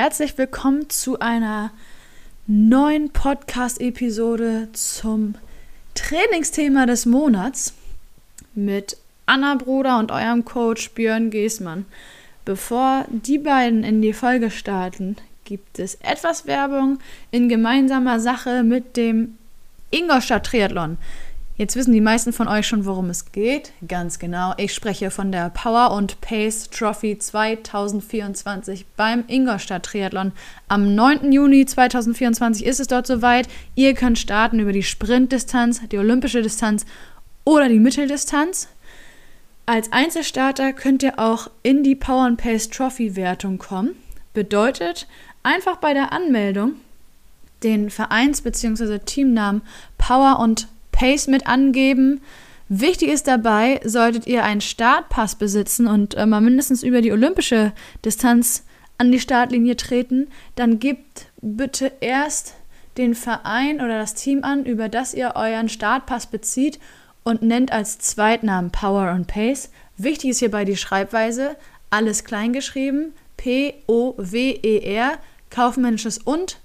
Herzlich willkommen zu einer neuen Podcast-Episode zum Trainingsthema des Monats mit Anna Bruder und eurem Coach Björn Geßmann. Bevor die beiden in die Folge starten, gibt es etwas Werbung in gemeinsamer Sache mit dem Ingolstadt Triathlon. Jetzt wissen die meisten von euch schon, worum es geht. Ganz genau. Ich spreche von der Power und Pace Trophy 2024 beim Ingolstadt Triathlon. Am 9. Juni 2024 ist es dort soweit. Ihr könnt starten über die Sprintdistanz, die olympische Distanz oder die Mitteldistanz. Als Einzelstarter könnt ihr auch in die Power and Pace Trophy Wertung kommen. Bedeutet, einfach bei der Anmeldung den Vereins- bzw. Teamnamen Power und Pace mit angeben. Wichtig ist dabei, solltet ihr einen Startpass besitzen und äh, mal mindestens über die olympische Distanz an die Startlinie treten, dann gebt bitte erst den Verein oder das Team an, über das ihr euren Startpass bezieht und nennt als Zweitnamen Power und Pace. Wichtig ist hierbei die Schreibweise, alles kleingeschrieben, P-O-W-E-R, kaufmännisches und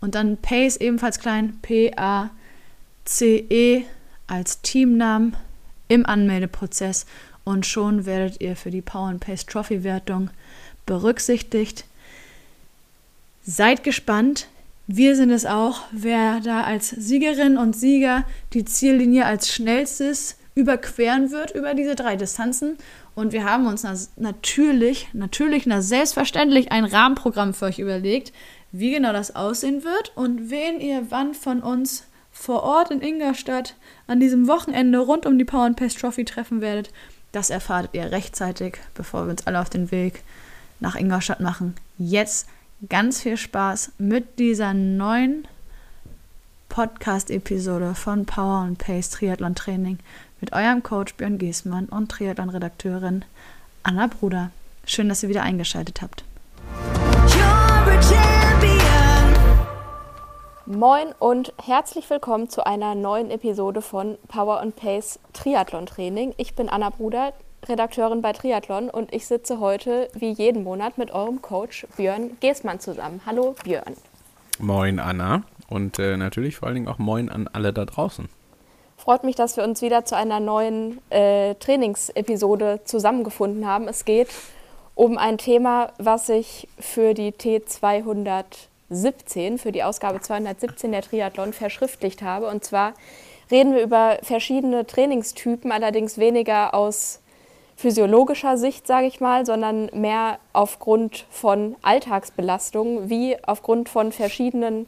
und dann Pace ebenfalls klein, P-A-C-E CE als Teamnamen im Anmeldeprozess und schon werdet ihr für die Power and Pace Trophy Wertung berücksichtigt. Seid gespannt. Wir sind es auch, wer da als Siegerin und Sieger die Ziellinie als schnellstes überqueren wird über diese drei Distanzen. Und wir haben uns natürlich, natürlich, na selbstverständlich ein Rahmenprogramm für euch überlegt, wie genau das aussehen wird und wen ihr wann von uns vor Ort in Ingolstadt an diesem Wochenende rund um die Power and Pace Trophy treffen werdet, das erfahrt ihr rechtzeitig, bevor wir uns alle auf den Weg nach Ingolstadt machen. Jetzt ganz viel Spaß mit dieser neuen Podcast-Episode von Power and Pace Triathlon Training mit eurem Coach Björn Giesmann und Triathlon-Redakteurin Anna Bruder. Schön, dass ihr wieder eingeschaltet habt. Moin und herzlich willkommen zu einer neuen Episode von Power and Pace Triathlon Training. Ich bin Anna Bruder, Redakteurin bei Triathlon und ich sitze heute wie jeden Monat mit eurem Coach Björn Geßmann zusammen. Hallo Björn. Moin Anna und äh, natürlich vor allen Dingen auch Moin an alle da draußen. Freut mich, dass wir uns wieder zu einer neuen äh, Trainingsepisode zusammengefunden haben. Es geht um ein Thema, was sich für die T200 17 für die Ausgabe 217 der Triathlon verschriftlicht habe. Und zwar reden wir über verschiedene Trainingstypen, allerdings weniger aus physiologischer Sicht, sage ich mal, sondern mehr aufgrund von Alltagsbelastungen, wie aufgrund von verschiedenen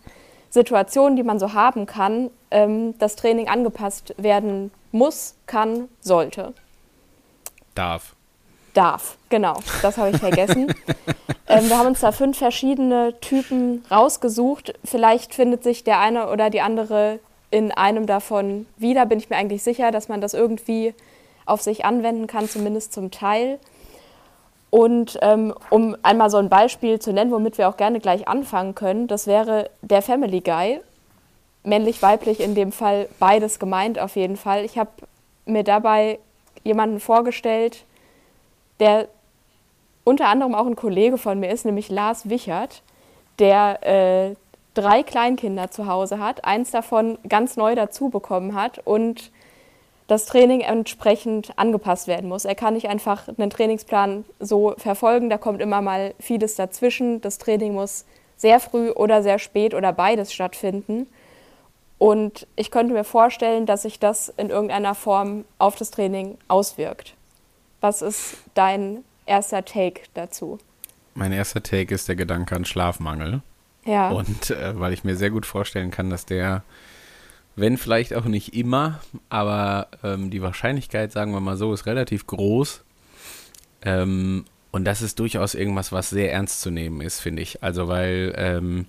Situationen, die man so haben kann, ähm, das Training angepasst werden muss, kann, sollte. Darf. Darf, genau, das habe ich vergessen. Ähm, wir haben uns da fünf verschiedene Typen rausgesucht. Vielleicht findet sich der eine oder die andere in einem davon wieder, bin ich mir eigentlich sicher, dass man das irgendwie auf sich anwenden kann, zumindest zum Teil. Und ähm, um einmal so ein Beispiel zu nennen, womit wir auch gerne gleich anfangen können, das wäre der Family Guy. Männlich, weiblich in dem Fall beides gemeint auf jeden Fall. Ich habe mir dabei jemanden vorgestellt, der unter anderem auch ein Kollege von mir ist, nämlich Lars Wichert, der äh, drei Kleinkinder zu Hause hat, eins davon ganz neu dazu bekommen hat und das Training entsprechend angepasst werden muss. Er kann nicht einfach einen Trainingsplan so verfolgen, da kommt immer mal vieles dazwischen. Das Training muss sehr früh oder sehr spät oder beides stattfinden. Und ich könnte mir vorstellen, dass sich das in irgendeiner Form auf das Training auswirkt. Was ist dein erster Take dazu? Mein erster Take ist der Gedanke an Schlafmangel. Ja. Und äh, weil ich mir sehr gut vorstellen kann, dass der, wenn vielleicht auch nicht immer, aber ähm, die Wahrscheinlichkeit, sagen wir mal so, ist relativ groß. Ähm, und das ist durchaus irgendwas, was sehr ernst zu nehmen ist, finde ich. Also, weil ähm,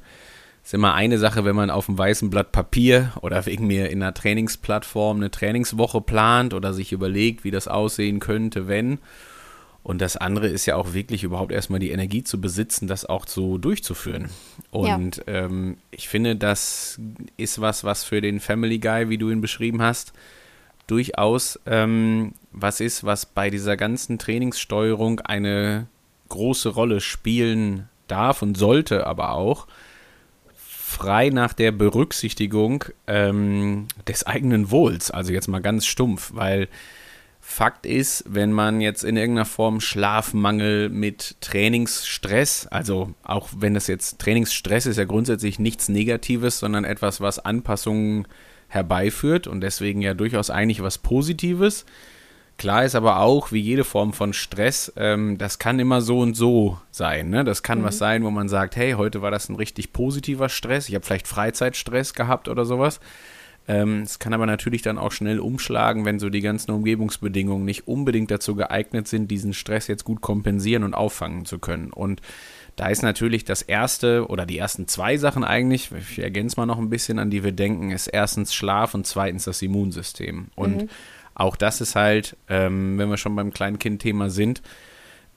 ist immer eine Sache, wenn man auf einem weißen Blatt Papier oder wegen mir in einer Trainingsplattform eine Trainingswoche plant oder sich überlegt, wie das aussehen könnte, wenn. Und das andere ist ja auch wirklich überhaupt erstmal die Energie zu besitzen, das auch so durchzuführen. Und ja. ähm, ich finde, das ist was, was für den Family Guy, wie du ihn beschrieben hast, durchaus ähm, was ist, was bei dieser ganzen Trainingssteuerung eine große Rolle spielen darf und sollte aber auch frei nach der Berücksichtigung ähm, des eigenen Wohls. Also jetzt mal ganz stumpf, weil Fakt ist, wenn man jetzt in irgendeiner Form Schlafmangel mit Trainingsstress, also auch wenn das jetzt Trainingsstress ist ja grundsätzlich nichts Negatives, sondern etwas, was Anpassungen herbeiführt und deswegen ja durchaus eigentlich was Positives. Klar ist aber auch, wie jede Form von Stress, ähm, das kann immer so und so sein. Ne? Das kann mhm. was sein, wo man sagt, hey, heute war das ein richtig positiver Stress. Ich habe vielleicht Freizeitstress gehabt oder sowas. Ähm, es kann aber natürlich dann auch schnell umschlagen, wenn so die ganzen Umgebungsbedingungen nicht unbedingt dazu geeignet sind, diesen Stress jetzt gut kompensieren und auffangen zu können. Und da ist natürlich das erste oder die ersten zwei Sachen eigentlich, ich ergänze mal noch ein bisschen, an die wir denken, ist erstens Schlaf und zweitens das Immunsystem. Und mhm. Auch das ist halt, ähm, wenn wir schon beim Kleinkind-Thema sind,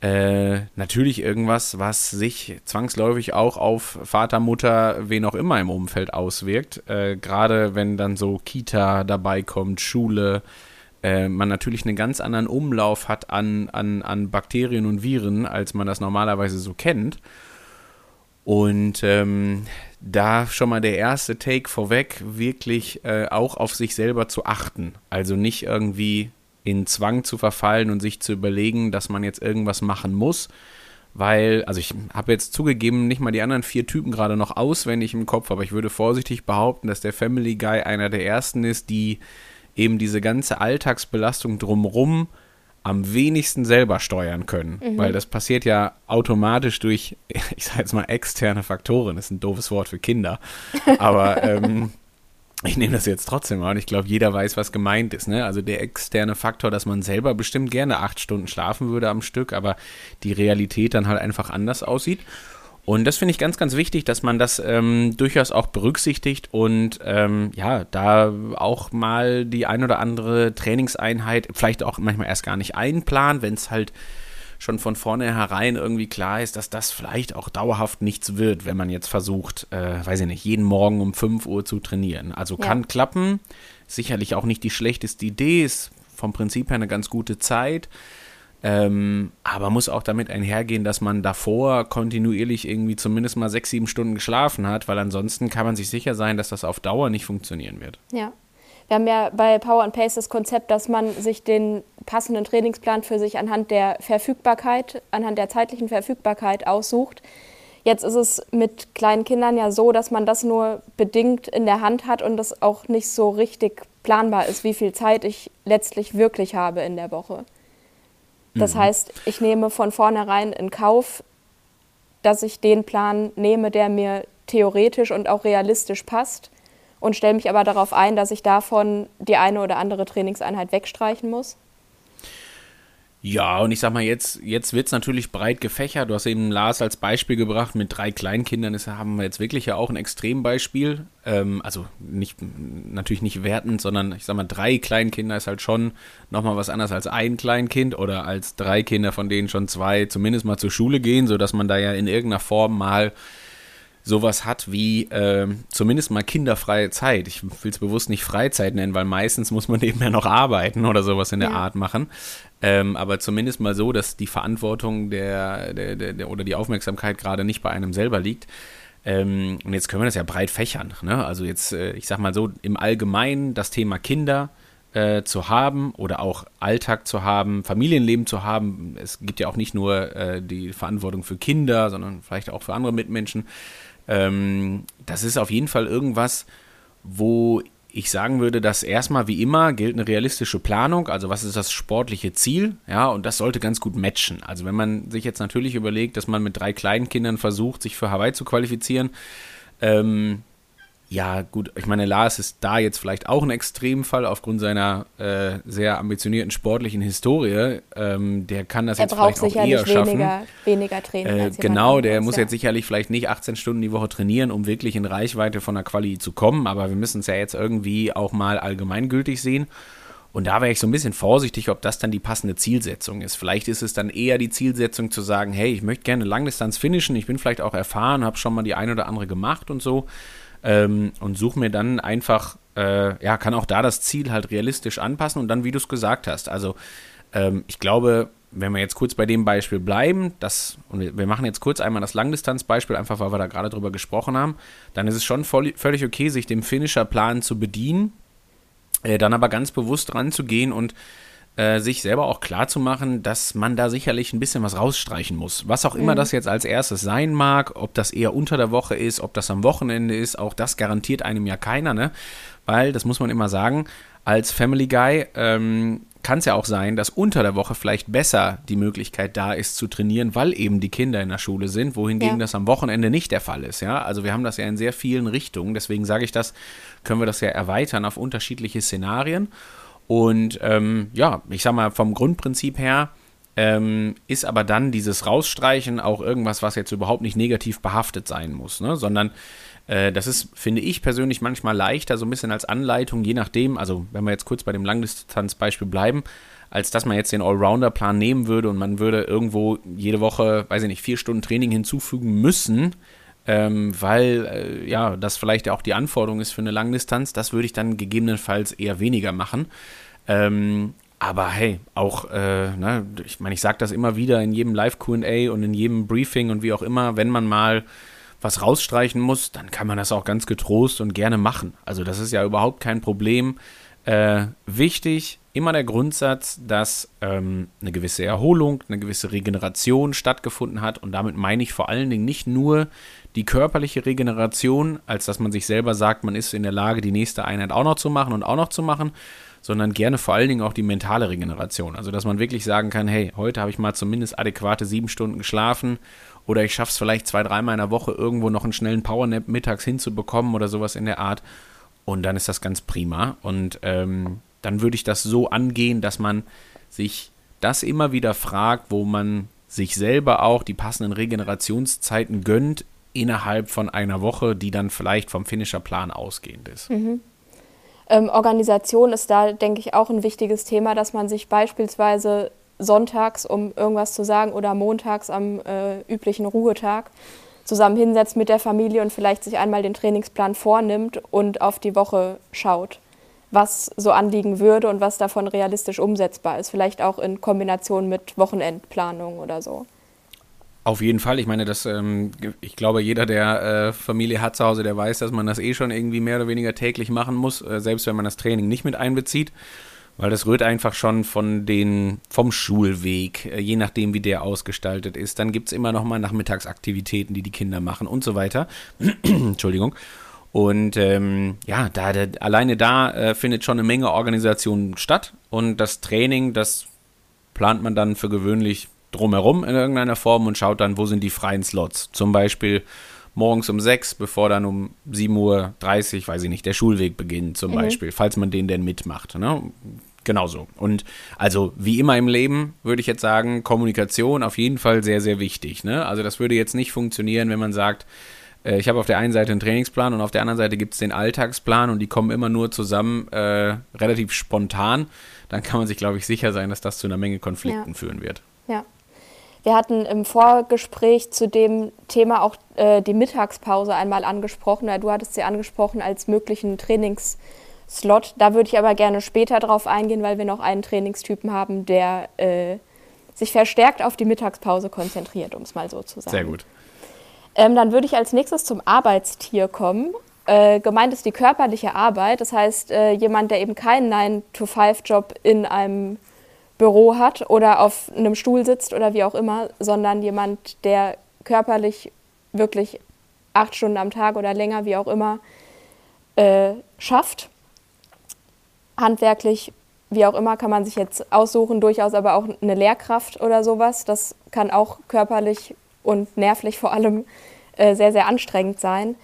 äh, natürlich irgendwas, was sich zwangsläufig auch auf Vater, Mutter, wen auch immer im Umfeld auswirkt. Äh, Gerade wenn dann so Kita dabei kommt, Schule, äh, man natürlich einen ganz anderen Umlauf hat an, an, an Bakterien und Viren, als man das normalerweise so kennt. Und ähm, da schon mal der erste Take vorweg, wirklich äh, auch auf sich selber zu achten. Also nicht irgendwie in Zwang zu verfallen und sich zu überlegen, dass man jetzt irgendwas machen muss. Weil, also ich habe jetzt zugegeben, nicht mal die anderen vier Typen gerade noch auswendig im Kopf, aber ich würde vorsichtig behaupten, dass der Family Guy einer der ersten ist, die eben diese ganze Alltagsbelastung drumrum am wenigsten selber steuern können. Mhm. Weil das passiert ja automatisch durch, ich sage jetzt mal, externe Faktoren. Das ist ein doofes Wort für Kinder. Aber ähm, ich nehme das jetzt trotzdem mal und ich glaube, jeder weiß, was gemeint ist. Ne? Also der externe Faktor, dass man selber bestimmt gerne acht Stunden schlafen würde am Stück, aber die Realität dann halt einfach anders aussieht. Und das finde ich ganz, ganz wichtig, dass man das ähm, durchaus auch berücksichtigt und ähm, ja, da auch mal die ein oder andere Trainingseinheit vielleicht auch manchmal erst gar nicht einplant, wenn es halt schon von vornherein irgendwie klar ist, dass das vielleicht auch dauerhaft nichts wird, wenn man jetzt versucht, äh, weiß ich nicht, jeden Morgen um 5 Uhr zu trainieren. Also ja. kann klappen, sicherlich auch nicht die schlechteste Idee, ist vom Prinzip her eine ganz gute Zeit. Ähm, aber muss auch damit einhergehen, dass man davor kontinuierlich irgendwie zumindest mal sechs, sieben Stunden geschlafen hat, weil ansonsten kann man sich sicher sein, dass das auf Dauer nicht funktionieren wird. Ja. Wir haben ja bei Power and Pace das Konzept, dass man sich den passenden Trainingsplan für sich anhand der Verfügbarkeit, anhand der zeitlichen Verfügbarkeit aussucht. Jetzt ist es mit kleinen Kindern ja so, dass man das nur bedingt in der Hand hat und das auch nicht so richtig planbar ist, wie viel Zeit ich letztlich wirklich habe in der Woche. Das mhm. heißt, ich nehme von vornherein in Kauf, dass ich den Plan nehme, der mir theoretisch und auch realistisch passt und stelle mich aber darauf ein, dass ich davon die eine oder andere Trainingseinheit wegstreichen muss? Ja, und ich sag mal, jetzt, jetzt wird es natürlich breit gefächert. Du hast eben Lars als Beispiel gebracht mit drei Kleinkindern. Das haben wir jetzt wirklich ja auch ein Extrembeispiel. Ähm, also nicht, natürlich nicht wertend, sondern ich sag mal, drei Kleinkinder ist halt schon nochmal was anderes als ein Kleinkind oder als drei Kinder, von denen schon zwei zumindest mal zur Schule gehen, sodass man da ja in irgendeiner Form mal sowas hat wie äh, zumindest mal kinderfreie Zeit. Ich will es bewusst nicht Freizeit nennen, weil meistens muss man eben ja noch arbeiten oder sowas in der ja. Art machen. Ähm, aber zumindest mal so, dass die Verantwortung der, der, der, der oder die Aufmerksamkeit gerade nicht bei einem selber liegt. Ähm, und jetzt können wir das ja breit fächern. Ne? Also jetzt, äh, ich sag mal so, im Allgemeinen das Thema Kinder äh, zu haben oder auch Alltag zu haben, Familienleben zu haben. Es gibt ja auch nicht nur äh, die Verantwortung für Kinder, sondern vielleicht auch für andere Mitmenschen. Ähm, das ist auf jeden Fall irgendwas, wo ich sagen würde, dass erstmal wie immer gilt eine realistische Planung. Also was ist das sportliche Ziel? Ja, und das sollte ganz gut matchen. Also wenn man sich jetzt natürlich überlegt, dass man mit drei kleinen Kindern versucht, sich für Hawaii zu qualifizieren, ähm, ja, gut, ich meine, Lars ist da jetzt vielleicht auch ein Extremfall aufgrund seiner äh, sehr ambitionierten sportlichen Historie. Ähm, der kann das er jetzt vielleicht auch eher schaffen. Weniger, weniger Training. Äh, genau, der muss ja. jetzt sicherlich vielleicht nicht 18 Stunden die Woche trainieren, um wirklich in Reichweite von der Quali zu kommen, aber wir müssen es ja jetzt irgendwie auch mal allgemeingültig sehen. Und da wäre ich so ein bisschen vorsichtig, ob das dann die passende Zielsetzung ist. Vielleicht ist es dann eher die Zielsetzung zu sagen, hey, ich möchte gerne Langdistanz finishen, ich bin vielleicht auch erfahren, habe schon mal die eine oder andere gemacht und so ähm, und suche mir dann einfach, äh, ja, kann auch da das Ziel halt realistisch anpassen und dann, wie du es gesagt hast, also ähm, ich glaube, wenn wir jetzt kurz bei dem Beispiel bleiben, das, und wir machen jetzt kurz einmal das Langdistanzbeispiel, einfach weil wir da gerade drüber gesprochen haben, dann ist es schon voll, völlig okay, sich dem Finisher-Plan zu bedienen, äh, dann aber ganz bewusst ranzugehen und äh, sich selber auch klar zu machen, dass man da sicherlich ein bisschen was rausstreichen muss. Was auch immer mhm. das jetzt als erstes sein mag, ob das eher unter der Woche ist, ob das am Wochenende ist, auch das garantiert einem ja keiner, ne? Weil, das muss man immer sagen, als Family Guy ähm, kann es ja auch sein, dass unter der Woche vielleicht besser die Möglichkeit da ist zu trainieren, weil eben die Kinder in der Schule sind, wohingegen ja. das am Wochenende nicht der Fall ist. Ja, also wir haben das ja in sehr vielen Richtungen. Deswegen sage ich das, können wir das ja erweitern auf unterschiedliche Szenarien. Und ähm, ja, ich sag mal, vom Grundprinzip her ähm, ist aber dann dieses Rausstreichen auch irgendwas, was jetzt überhaupt nicht negativ behaftet sein muss, ne? sondern äh, das ist, finde ich persönlich, manchmal leichter, so ein bisschen als Anleitung, je nachdem, also wenn wir jetzt kurz bei dem Langdistanzbeispiel bleiben, als dass man jetzt den Allrounder-Plan nehmen würde und man würde irgendwo jede Woche, weiß ich nicht, vier Stunden Training hinzufügen müssen, ähm, weil äh, ja, das vielleicht auch die Anforderung ist für eine Langdistanz, das würde ich dann gegebenenfalls eher weniger machen. Ähm, aber hey, auch, äh, ne, ich meine, ich sage das immer wieder in jedem Live-QA und in jedem Briefing und wie auch immer, wenn man mal was rausstreichen muss, dann kann man das auch ganz getrost und gerne machen. Also das ist ja überhaupt kein Problem. Äh, wichtig, immer der Grundsatz, dass ähm, eine gewisse Erholung, eine gewisse Regeneration stattgefunden hat. Und damit meine ich vor allen Dingen nicht nur die körperliche Regeneration, als dass man sich selber sagt, man ist in der Lage, die nächste Einheit auch noch zu machen und auch noch zu machen, sondern gerne vor allen Dingen auch die mentale Regeneration. Also dass man wirklich sagen kann, hey, heute habe ich mal zumindest adäquate sieben Stunden geschlafen oder ich schaffe es vielleicht zwei, dreimal in der Woche irgendwo noch einen schnellen Powernap mittags hinzubekommen oder sowas in der Art. Und dann ist das ganz prima. Und ähm, dann würde ich das so angehen, dass man sich das immer wieder fragt, wo man sich selber auch die passenden Regenerationszeiten gönnt innerhalb von einer Woche, die dann vielleicht vom Finisher-Plan ausgehend ist. Mhm. Ähm, Organisation ist da, denke ich, auch ein wichtiges Thema, dass man sich beispielsweise sonntags, um irgendwas zu sagen, oder montags am äh, üblichen Ruhetag zusammen hinsetzt mit der Familie und vielleicht sich einmal den Trainingsplan vornimmt und auf die Woche schaut, was so anliegen würde und was davon realistisch umsetzbar ist. Vielleicht auch in Kombination mit Wochenendplanung oder so. Auf jeden Fall. Ich meine, das, ähm, ich glaube, jeder, der äh, Familie hat zu Hause, der weiß, dass man das eh schon irgendwie mehr oder weniger täglich machen muss, äh, selbst wenn man das Training nicht mit einbezieht. Weil das rührt einfach schon von den, vom Schulweg, äh, je nachdem, wie der ausgestaltet ist. Dann gibt es immer noch mal Nachmittagsaktivitäten, die die Kinder machen und so weiter. Entschuldigung. Und ähm, ja, da, da, alleine da äh, findet schon eine Menge Organisation statt. Und das Training, das plant man dann für gewöhnlich drumherum in irgendeiner Form und schaut dann, wo sind die freien Slots. Zum Beispiel morgens um sechs, bevor dann um 7.30 Uhr, weiß ich nicht, der Schulweg beginnt, zum mhm. Beispiel, falls man den denn mitmacht. Ne? Genauso. Und also wie immer im Leben würde ich jetzt sagen, Kommunikation auf jeden Fall sehr, sehr wichtig. Ne? Also das würde jetzt nicht funktionieren, wenn man sagt, äh, ich habe auf der einen Seite einen Trainingsplan und auf der anderen Seite gibt es den Alltagsplan und die kommen immer nur zusammen äh, relativ spontan. Dann kann man sich, glaube ich, sicher sein, dass das zu einer Menge Konflikten ja. führen wird. Ja. Wir hatten im Vorgespräch zu dem Thema auch äh, die Mittagspause einmal angesprochen. Du hattest sie angesprochen als möglichen Trainingsslot. Da würde ich aber gerne später drauf eingehen, weil wir noch einen Trainingstypen haben, der äh, sich verstärkt auf die Mittagspause konzentriert, um es mal so zu sagen. Sehr gut. Ähm, dann würde ich als nächstes zum Arbeitstier kommen. Äh, gemeint ist die körperliche Arbeit, das heißt äh, jemand, der eben keinen 9-to-5-Job in einem Büro hat oder auf einem Stuhl sitzt oder wie auch immer, sondern jemand, der körperlich wirklich acht Stunden am Tag oder länger, wie auch immer, äh, schafft. Handwerklich, wie auch immer, kann man sich jetzt aussuchen, durchaus aber auch eine Lehrkraft oder sowas. Das kann auch körperlich und nervlich vor allem äh, sehr, sehr anstrengend sein.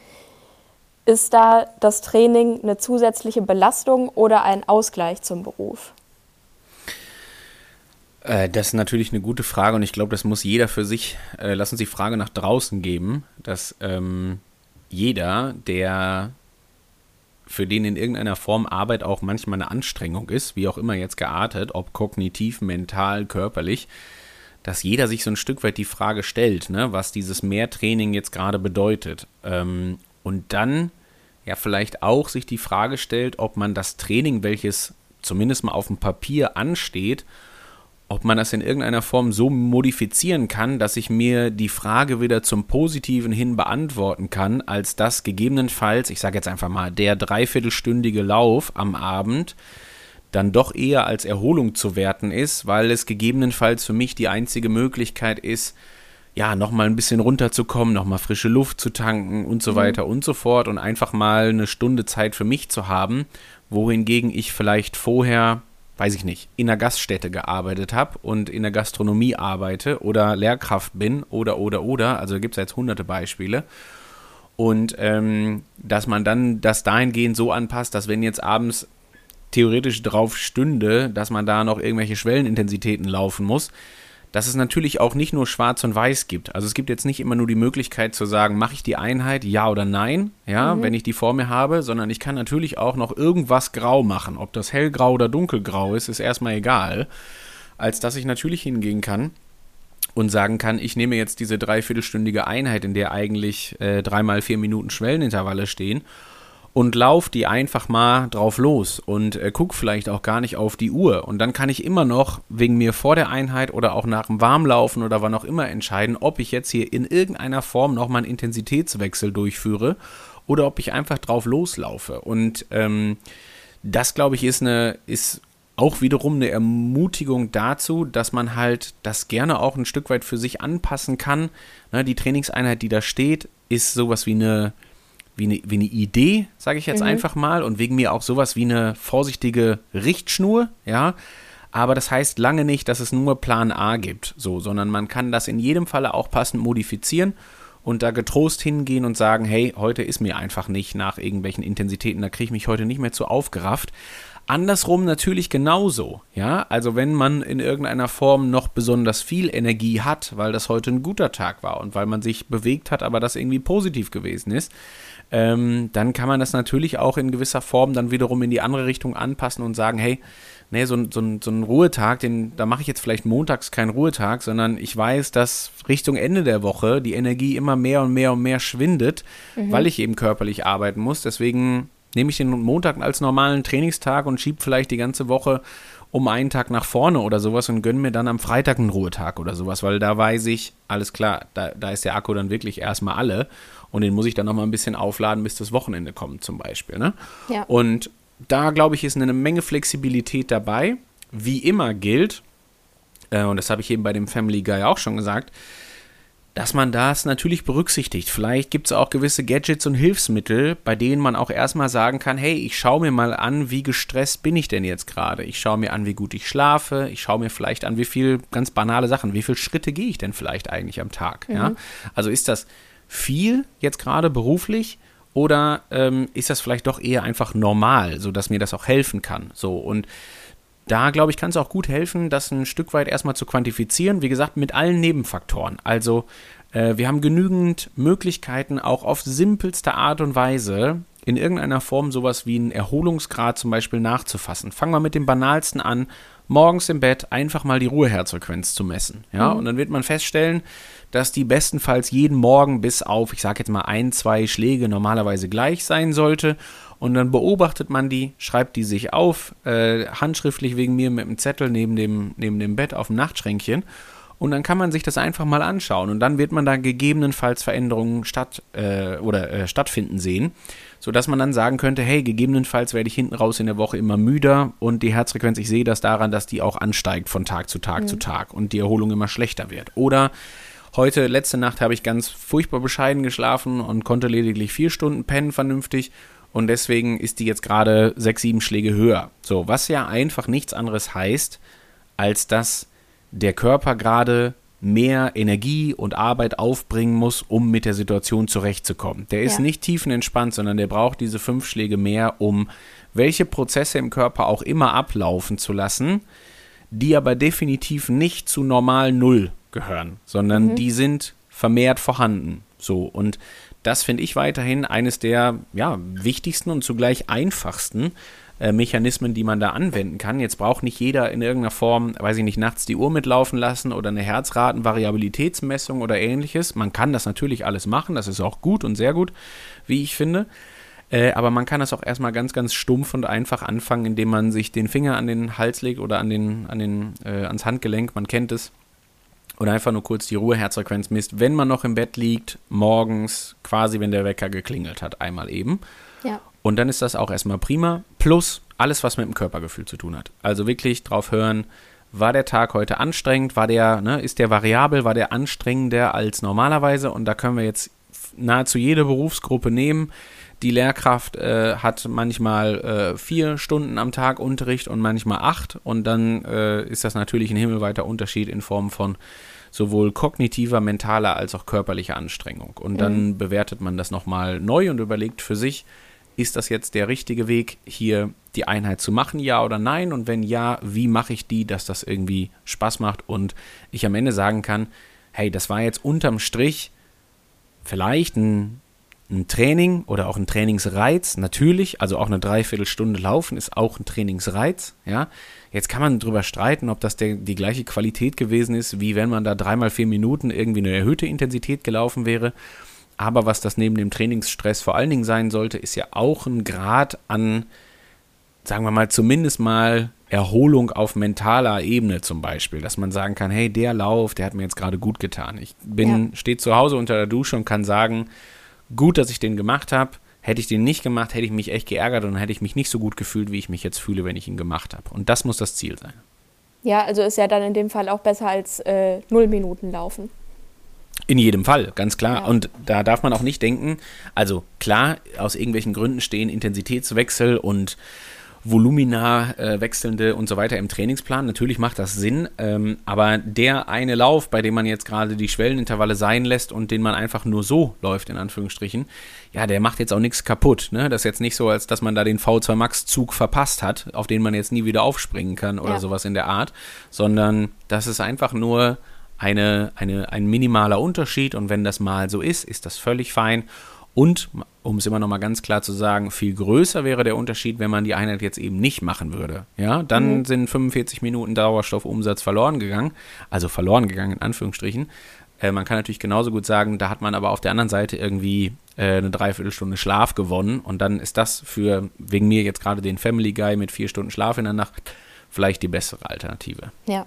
Ist da das Training eine zusätzliche Belastung oder ein Ausgleich zum Beruf? Äh, das ist natürlich eine gute Frage und ich glaube, das muss jeder für sich, äh, lass uns die Frage nach draußen geben, dass ähm, jeder, der für den in irgendeiner Form Arbeit auch manchmal eine Anstrengung ist, wie auch immer jetzt geartet, ob kognitiv, mental, körperlich, dass jeder sich so ein Stück weit die Frage stellt, ne, was dieses Mehrtraining jetzt gerade bedeutet. Ähm, und dann ja vielleicht auch sich die Frage stellt, ob man das Training, welches zumindest mal auf dem Papier ansteht, ob man das in irgendeiner Form so modifizieren kann, dass ich mir die Frage wieder zum Positiven hin beantworten kann, als dass gegebenenfalls, ich sage jetzt einfach mal, der dreiviertelstündige Lauf am Abend dann doch eher als Erholung zu werten ist, weil es gegebenenfalls für mich die einzige Möglichkeit ist, ja, nochmal ein bisschen runterzukommen, nochmal frische Luft zu tanken und so mhm. weiter und so fort und einfach mal eine Stunde Zeit für mich zu haben, wohingegen ich vielleicht vorher, weiß ich nicht, in der Gaststätte gearbeitet habe und in der Gastronomie arbeite oder Lehrkraft bin oder, oder, oder, also gibt es jetzt hunderte Beispiele. Und ähm, dass man dann das dahingehend so anpasst, dass wenn jetzt abends theoretisch drauf stünde, dass man da noch irgendwelche Schwellenintensitäten laufen muss, dass es natürlich auch nicht nur schwarz und weiß gibt. Also es gibt jetzt nicht immer nur die Möglichkeit zu sagen, mache ich die Einheit ja oder nein, ja, mhm. wenn ich die vor mir habe, sondern ich kann natürlich auch noch irgendwas grau machen. Ob das hellgrau oder dunkelgrau ist, ist erstmal egal. Als dass ich natürlich hingehen kann und sagen kann, ich nehme jetzt diese dreiviertelstündige Einheit, in der eigentlich äh, dreimal vier Minuten Schwellenintervalle stehen und lauf die einfach mal drauf los und äh, guck vielleicht auch gar nicht auf die Uhr. Und dann kann ich immer noch wegen mir vor der Einheit oder auch nach dem Warmlaufen oder wann auch immer entscheiden, ob ich jetzt hier in irgendeiner Form nochmal einen Intensitätswechsel durchführe oder ob ich einfach drauf loslaufe. Und ähm, das, glaube ich, ist eine, ist auch wiederum eine Ermutigung dazu, dass man halt das gerne auch ein Stück weit für sich anpassen kann. Ne, die Trainingseinheit, die da steht, ist sowas wie eine wie eine, wie eine Idee, sage ich jetzt mhm. einfach mal, und wegen mir auch sowas wie eine vorsichtige Richtschnur, ja. Aber das heißt lange nicht, dass es nur Plan A gibt, so, sondern man kann das in jedem Falle auch passend modifizieren und da getrost hingehen und sagen, hey, heute ist mir einfach nicht nach irgendwelchen Intensitäten, da kriege ich mich heute nicht mehr zu aufgerafft. Andersrum natürlich genauso, ja. Also wenn man in irgendeiner Form noch besonders viel Energie hat, weil das heute ein guter Tag war und weil man sich bewegt hat, aber das irgendwie positiv gewesen ist, ähm, dann kann man das natürlich auch in gewisser Form dann wiederum in die andere Richtung anpassen und sagen, hey, nee, so, so, so ein Ruhetag, den, da mache ich jetzt vielleicht montags keinen Ruhetag, sondern ich weiß, dass Richtung Ende der Woche die Energie immer mehr und mehr und mehr schwindet, mhm. weil ich eben körperlich arbeiten muss. Deswegen nehme ich den Montag als normalen Trainingstag und schiebe vielleicht die ganze Woche um einen Tag nach vorne oder sowas und gönne mir dann am Freitag einen Ruhetag oder sowas, weil da weiß ich, alles klar, da, da ist der Akku dann wirklich erstmal alle und den muss ich dann nochmal ein bisschen aufladen, bis das Wochenende kommt zum Beispiel. Ne? Ja. Und da, glaube ich, ist eine Menge Flexibilität dabei. Wie immer gilt, äh, und das habe ich eben bei dem Family Guy auch schon gesagt, dass man das natürlich berücksichtigt. Vielleicht gibt es auch gewisse Gadgets und Hilfsmittel, bei denen man auch erstmal sagen kann, hey, ich schaue mir mal an, wie gestresst bin ich denn jetzt gerade. Ich schaue mir an, wie gut ich schlafe. Ich schaue mir vielleicht an, wie viel ganz banale Sachen, wie viele Schritte gehe ich denn vielleicht eigentlich am Tag. Mhm. Ja? Also ist das viel jetzt gerade beruflich oder ähm, ist das vielleicht doch eher einfach normal, sodass mir das auch helfen kann? So und da, glaube ich, kann es auch gut helfen, das ein Stück weit erstmal zu quantifizieren. Wie gesagt, mit allen Nebenfaktoren. Also, äh, wir haben genügend Möglichkeiten, auch auf simpelste Art und Weise in irgendeiner Form sowas wie einen Erholungsgrad zum Beispiel nachzufassen. Fangen wir mit dem banalsten an. Morgens im Bett einfach mal die Ruheherzfrequenz zu messen. Ja, mhm. und dann wird man feststellen, dass die bestenfalls jeden Morgen bis auf, ich sage jetzt mal ein, zwei Schläge normalerweise gleich sein sollte. Und dann beobachtet man die, schreibt die sich auf, äh, handschriftlich wegen mir mit einem Zettel neben dem, neben dem Bett auf dem Nachtschränkchen. Und dann kann man sich das einfach mal anschauen und dann wird man da gegebenenfalls Veränderungen statt, äh, oder, äh, stattfinden sehen, sodass man dann sagen könnte, hey, gegebenenfalls werde ich hinten raus in der Woche immer müder und die Herzfrequenz, ich sehe das daran, dass die auch ansteigt von Tag zu Tag mhm. zu Tag und die Erholung immer schlechter wird. Oder Heute, letzte Nacht, habe ich ganz furchtbar bescheiden geschlafen und konnte lediglich vier Stunden pennen vernünftig. Und deswegen ist die jetzt gerade sechs, sieben Schläge höher. So, was ja einfach nichts anderes heißt, als dass der Körper gerade mehr Energie und Arbeit aufbringen muss, um mit der Situation zurechtzukommen. Der ist ja. nicht tiefenentspannt, sondern der braucht diese fünf Schläge mehr, um welche Prozesse im Körper auch immer ablaufen zu lassen, die aber definitiv nicht zu normal Null gehören, sondern mhm. die sind vermehrt vorhanden. So und das finde ich weiterhin eines der ja, wichtigsten und zugleich einfachsten äh, Mechanismen, die man da anwenden kann. Jetzt braucht nicht jeder in irgendeiner Form, weiß ich nicht, nachts die Uhr mitlaufen lassen oder eine Herzratenvariabilitätsmessung oder ähnliches. Man kann das natürlich alles machen, das ist auch gut und sehr gut, wie ich finde. Äh, aber man kann das auch erstmal ganz, ganz stumpf und einfach anfangen, indem man sich den Finger an den Hals legt oder an den, an den, äh, ans Handgelenk, man kennt es. Oder einfach nur kurz die Ruheherzfrequenz misst, wenn man noch im Bett liegt, morgens, quasi wenn der Wecker geklingelt hat, einmal eben. Ja. Und dann ist das auch erstmal prima. Plus alles, was mit dem Körpergefühl zu tun hat. Also wirklich drauf hören, war der Tag heute anstrengend, war der, ne, ist der variabel, war der anstrengender als normalerweise und da können wir jetzt nahezu jede Berufsgruppe nehmen. Die Lehrkraft äh, hat manchmal äh, vier Stunden am Tag Unterricht und manchmal acht und dann äh, ist das natürlich ein himmelweiter Unterschied in Form von sowohl kognitiver, mentaler als auch körperlicher Anstrengung. Und dann mhm. bewertet man das nochmal neu und überlegt für sich, ist das jetzt der richtige Weg, hier die Einheit zu machen, ja oder nein? Und wenn ja, wie mache ich die, dass das irgendwie Spaß macht und ich am Ende sagen kann, hey, das war jetzt unterm Strich vielleicht ein, ein Training oder auch ein Trainingsreiz, natürlich, also auch eine Dreiviertelstunde laufen ist auch ein Trainingsreiz, ja. Jetzt kann man darüber streiten, ob das der, die gleiche Qualität gewesen ist, wie wenn man da dreimal vier Minuten irgendwie eine erhöhte Intensität gelaufen wäre. Aber was das neben dem Trainingsstress vor allen Dingen sein sollte, ist ja auch ein Grad an, sagen wir mal, zumindest mal Erholung auf mentaler Ebene zum Beispiel, dass man sagen kann, hey, der Lauf, der hat mir jetzt gerade gut getan. Ich bin, ja. stehe zu Hause unter der Dusche und kann sagen, gut, dass ich den gemacht habe. Hätte ich den nicht gemacht, hätte ich mich echt geärgert und hätte ich mich nicht so gut gefühlt, wie ich mich jetzt fühle, wenn ich ihn gemacht habe. Und das muss das Ziel sein. Ja, also ist ja dann in dem Fall auch besser als äh, null Minuten laufen. In jedem Fall, ganz klar. Ja. Und da darf man auch nicht denken, also klar, aus irgendwelchen Gründen stehen Intensitätswechsel und Volumina äh, wechselnde und so weiter im Trainingsplan. Natürlich macht das Sinn, ähm, aber der eine Lauf, bei dem man jetzt gerade die Schwellenintervalle sein lässt und den man einfach nur so läuft, in Anführungsstrichen, ja, der macht jetzt auch nichts kaputt. Ne? Das ist jetzt nicht so, als dass man da den V2 Max Zug verpasst hat, auf den man jetzt nie wieder aufspringen kann oder ja. sowas in der Art, sondern das ist einfach nur eine, eine, ein minimaler Unterschied und wenn das mal so ist, ist das völlig fein. Und, um es immer noch mal ganz klar zu sagen, viel größer wäre der Unterschied, wenn man die Einheit jetzt eben nicht machen würde. Ja, dann mhm. sind 45 Minuten Dauerstoffumsatz verloren gegangen, also verloren gegangen in Anführungsstrichen. Äh, man kann natürlich genauso gut sagen, da hat man aber auf der anderen Seite irgendwie äh, eine Dreiviertelstunde Schlaf gewonnen und dann ist das für, wegen mir jetzt gerade den Family Guy mit vier Stunden Schlaf in der Nacht, vielleicht die bessere Alternative. Ja,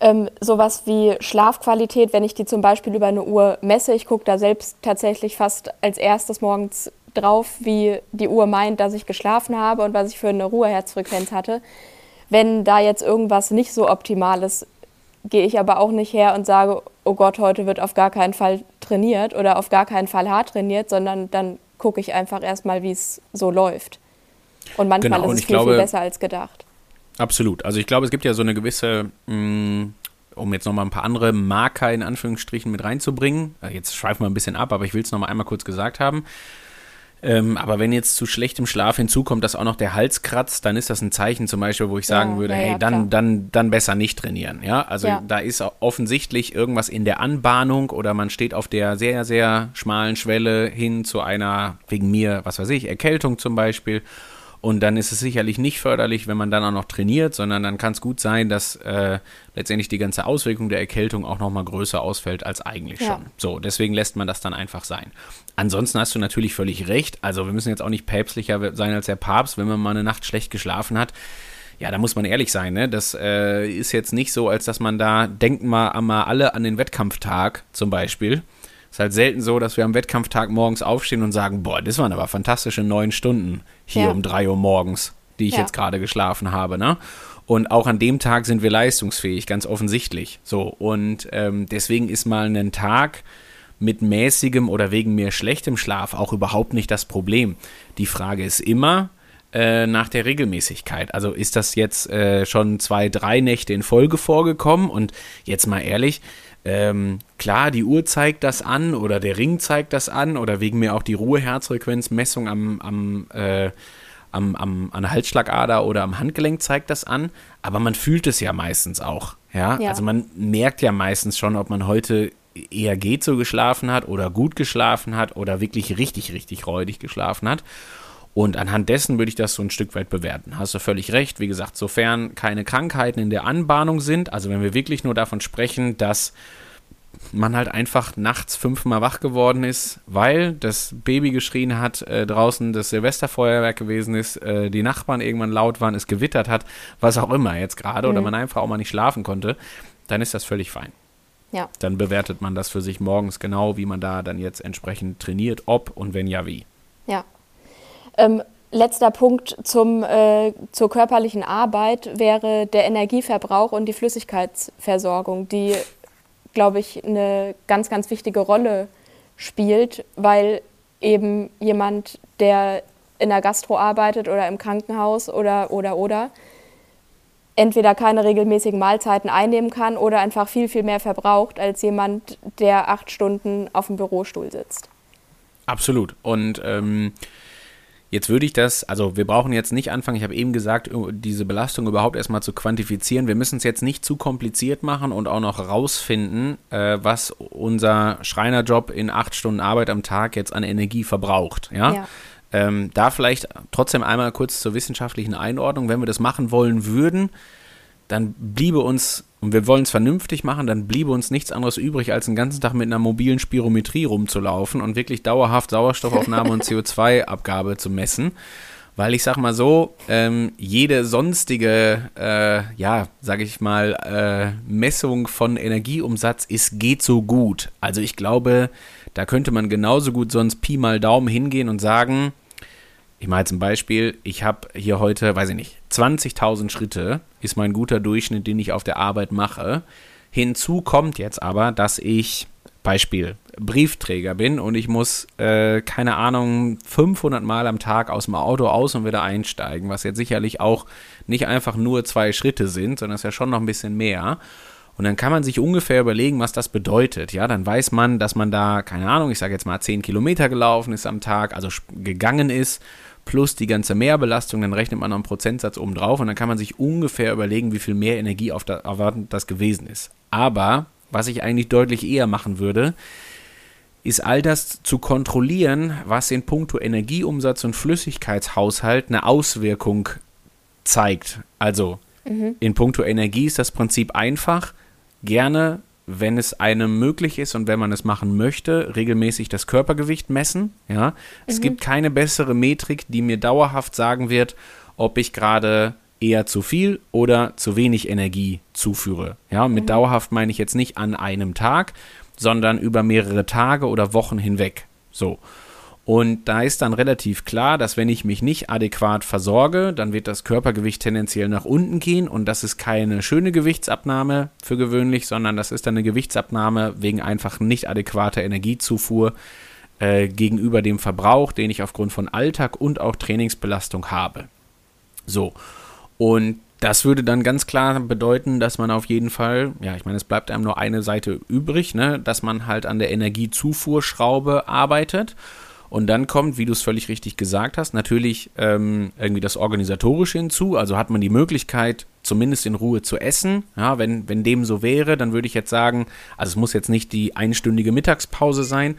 ähm, sowas wie Schlafqualität, wenn ich die zum Beispiel über eine Uhr messe, ich gucke da selbst tatsächlich fast als erstes morgens drauf, wie die Uhr meint, dass ich geschlafen habe und was ich für eine Ruheherzfrequenz hatte. Wenn da jetzt irgendwas nicht so optimal ist, gehe ich aber auch nicht her und sage, oh Gott, heute wird auf gar keinen Fall trainiert oder auf gar keinen Fall hart trainiert, sondern dann gucke ich einfach erstmal, wie es so läuft. Und manchmal genau, ist es viel, glaube, viel besser als gedacht. Absolut. Also ich glaube, es gibt ja so eine gewisse, mh, mm, um jetzt nochmal ein paar andere Marker in Anführungsstrichen mit reinzubringen. Äh, jetzt schweifen wir ein bisschen ab, aber ich will es nochmal einmal kurz gesagt haben. Ähm, aber wenn jetzt zu schlechtem Schlaf hinzukommt, dass auch noch der Hals kratzt, dann ist das ein Zeichen zum Beispiel, wo ich sagen ja, würde, ja, hey, ja, dann, dann, dann besser nicht trainieren. Ja, also da ist offensichtlich irgendwas in der Anbahnung oder man steht auf der sehr, sehr schmalen Schwelle hin zu einer, wegen mir, was weiß ich, Erkältung zum Beispiel. Und dann ist es sicherlich nicht förderlich, wenn man dann auch noch trainiert, sondern dann kann es gut sein, dass äh, letztendlich die ganze Auswirkung der Erkältung auch nochmal größer ausfällt als eigentlich ja. schon. So, deswegen lässt man das dann einfach sein. Ansonsten hast du natürlich völlig recht. Also wir müssen jetzt auch nicht päpstlicher sein als der Papst, wenn man mal eine Nacht schlecht geschlafen hat. Ja, da muss man ehrlich sein, ne? Das äh, ist jetzt nicht so, als dass man da, denken mal, mal alle an den Wettkampftag zum Beispiel ist halt selten so, dass wir am Wettkampftag morgens aufstehen und sagen, boah, das waren aber fantastische neun Stunden hier ja. um drei Uhr morgens, die ich ja. jetzt gerade geschlafen habe, ne? Und auch an dem Tag sind wir leistungsfähig, ganz offensichtlich. So, und ähm, deswegen ist mal ein Tag mit mäßigem oder wegen mir schlechtem Schlaf auch überhaupt nicht das Problem. Die Frage ist immer, äh, nach der Regelmäßigkeit. Also ist das jetzt äh, schon zwei, drei Nächte in Folge vorgekommen? Und jetzt mal ehrlich, ähm, klar, die Uhr zeigt das an oder der Ring zeigt das an oder wegen mir auch die Ruheherzfrequenzmessung am, am, äh, am, am, an der Halsschlagader oder am Handgelenk zeigt das an, aber man fühlt es ja meistens auch. Ja? ja? Also man merkt ja meistens schon, ob man heute eher geht so geschlafen hat oder gut geschlafen hat oder wirklich richtig, richtig räudig geschlafen hat. Und anhand dessen würde ich das so ein Stück weit bewerten. Hast du völlig recht. Wie gesagt, sofern keine Krankheiten in der Anbahnung sind, also wenn wir wirklich nur davon sprechen, dass man halt einfach nachts fünfmal wach geworden ist, weil das Baby geschrien hat, äh, draußen das Silvesterfeuerwerk gewesen ist, äh, die Nachbarn irgendwann laut waren, es gewittert hat, was auch immer jetzt gerade, mhm. oder man einfach auch mal nicht schlafen konnte, dann ist das völlig fein. Ja. Dann bewertet man das für sich morgens genau, wie man da dann jetzt entsprechend trainiert, ob und wenn ja, wie. Ja. Ähm, letzter Punkt zum, äh, zur körperlichen Arbeit wäre der Energieverbrauch und die Flüssigkeitsversorgung, die, glaube ich, eine ganz, ganz wichtige Rolle spielt, weil eben jemand, der in der Gastro arbeitet oder im Krankenhaus oder, oder, oder, entweder keine regelmäßigen Mahlzeiten einnehmen kann oder einfach viel, viel mehr verbraucht als jemand, der acht Stunden auf dem Bürostuhl sitzt. Absolut. Und ähm, Jetzt würde ich das, also wir brauchen jetzt nicht anfangen, ich habe eben gesagt, diese Belastung überhaupt erstmal zu quantifizieren. Wir müssen es jetzt nicht zu kompliziert machen und auch noch rausfinden, äh, was unser Schreinerjob in acht Stunden Arbeit am Tag jetzt an Energie verbraucht. Ja. ja. Ähm, da vielleicht trotzdem einmal kurz zur wissenschaftlichen Einordnung. Wenn wir das machen wollen würden, dann bliebe uns, und wir wollen es vernünftig machen, dann bliebe uns nichts anderes übrig, als den ganzen Tag mit einer mobilen Spirometrie rumzulaufen und wirklich dauerhaft Sauerstoffaufnahme und CO2-Abgabe zu messen. Weil ich sag mal so, ähm, jede sonstige, äh, ja, sag ich mal, äh, Messung von Energieumsatz ist, geht so gut. Also ich glaube, da könnte man genauso gut sonst Pi mal Daumen hingehen und sagen, ich mache jetzt ein Beispiel, ich habe hier heute, weiß ich nicht, 20.000 Schritte ist mein guter Durchschnitt, den ich auf der Arbeit mache. Hinzu kommt jetzt aber, dass ich, Beispiel, Briefträger bin und ich muss, äh, keine Ahnung, 500 Mal am Tag aus dem Auto aus und wieder einsteigen, was jetzt sicherlich auch nicht einfach nur zwei Schritte sind, sondern es ist ja schon noch ein bisschen mehr. Und dann kann man sich ungefähr überlegen, was das bedeutet. Ja, dann weiß man, dass man da, keine Ahnung, ich sage jetzt mal 10 Kilometer gelaufen ist am Tag, also gegangen ist plus die ganze Mehrbelastung, dann rechnet man noch einen Prozentsatz oben drauf und dann kann man sich ungefähr überlegen, wie viel mehr Energie auf, da, auf das gewesen ist. Aber was ich eigentlich deutlich eher machen würde, ist all das zu kontrollieren, was in puncto Energieumsatz und Flüssigkeitshaushalt eine Auswirkung zeigt. Also mhm. in puncto Energie ist das Prinzip einfach. Gerne wenn es einem möglich ist und wenn man es machen möchte, regelmäßig das Körpergewicht messen. Ja, mhm. es gibt keine bessere Metrik, die mir dauerhaft sagen wird, ob ich gerade eher zu viel oder zu wenig Energie zuführe. Ja, mit mhm. dauerhaft meine ich jetzt nicht an einem Tag, sondern über mehrere Tage oder Wochen hinweg. So. Und da ist dann relativ klar, dass wenn ich mich nicht adäquat versorge, dann wird das Körpergewicht tendenziell nach unten gehen und das ist keine schöne Gewichtsabnahme für gewöhnlich, sondern das ist dann eine Gewichtsabnahme wegen einfach nicht adäquater Energiezufuhr äh, gegenüber dem Verbrauch, den ich aufgrund von Alltag und auch Trainingsbelastung habe. So. Und das würde dann ganz klar bedeuten, dass man auf jeden Fall, ja, ich meine, es bleibt einem nur eine Seite übrig, ne, dass man halt an der Energiezufuhrschraube arbeitet und dann kommt, wie du es völlig richtig gesagt hast, natürlich ähm, irgendwie das Organisatorische hinzu. Also hat man die Möglichkeit, zumindest in Ruhe zu essen. Ja, wenn, wenn dem so wäre, dann würde ich jetzt sagen, also es muss jetzt nicht die einstündige Mittagspause sein,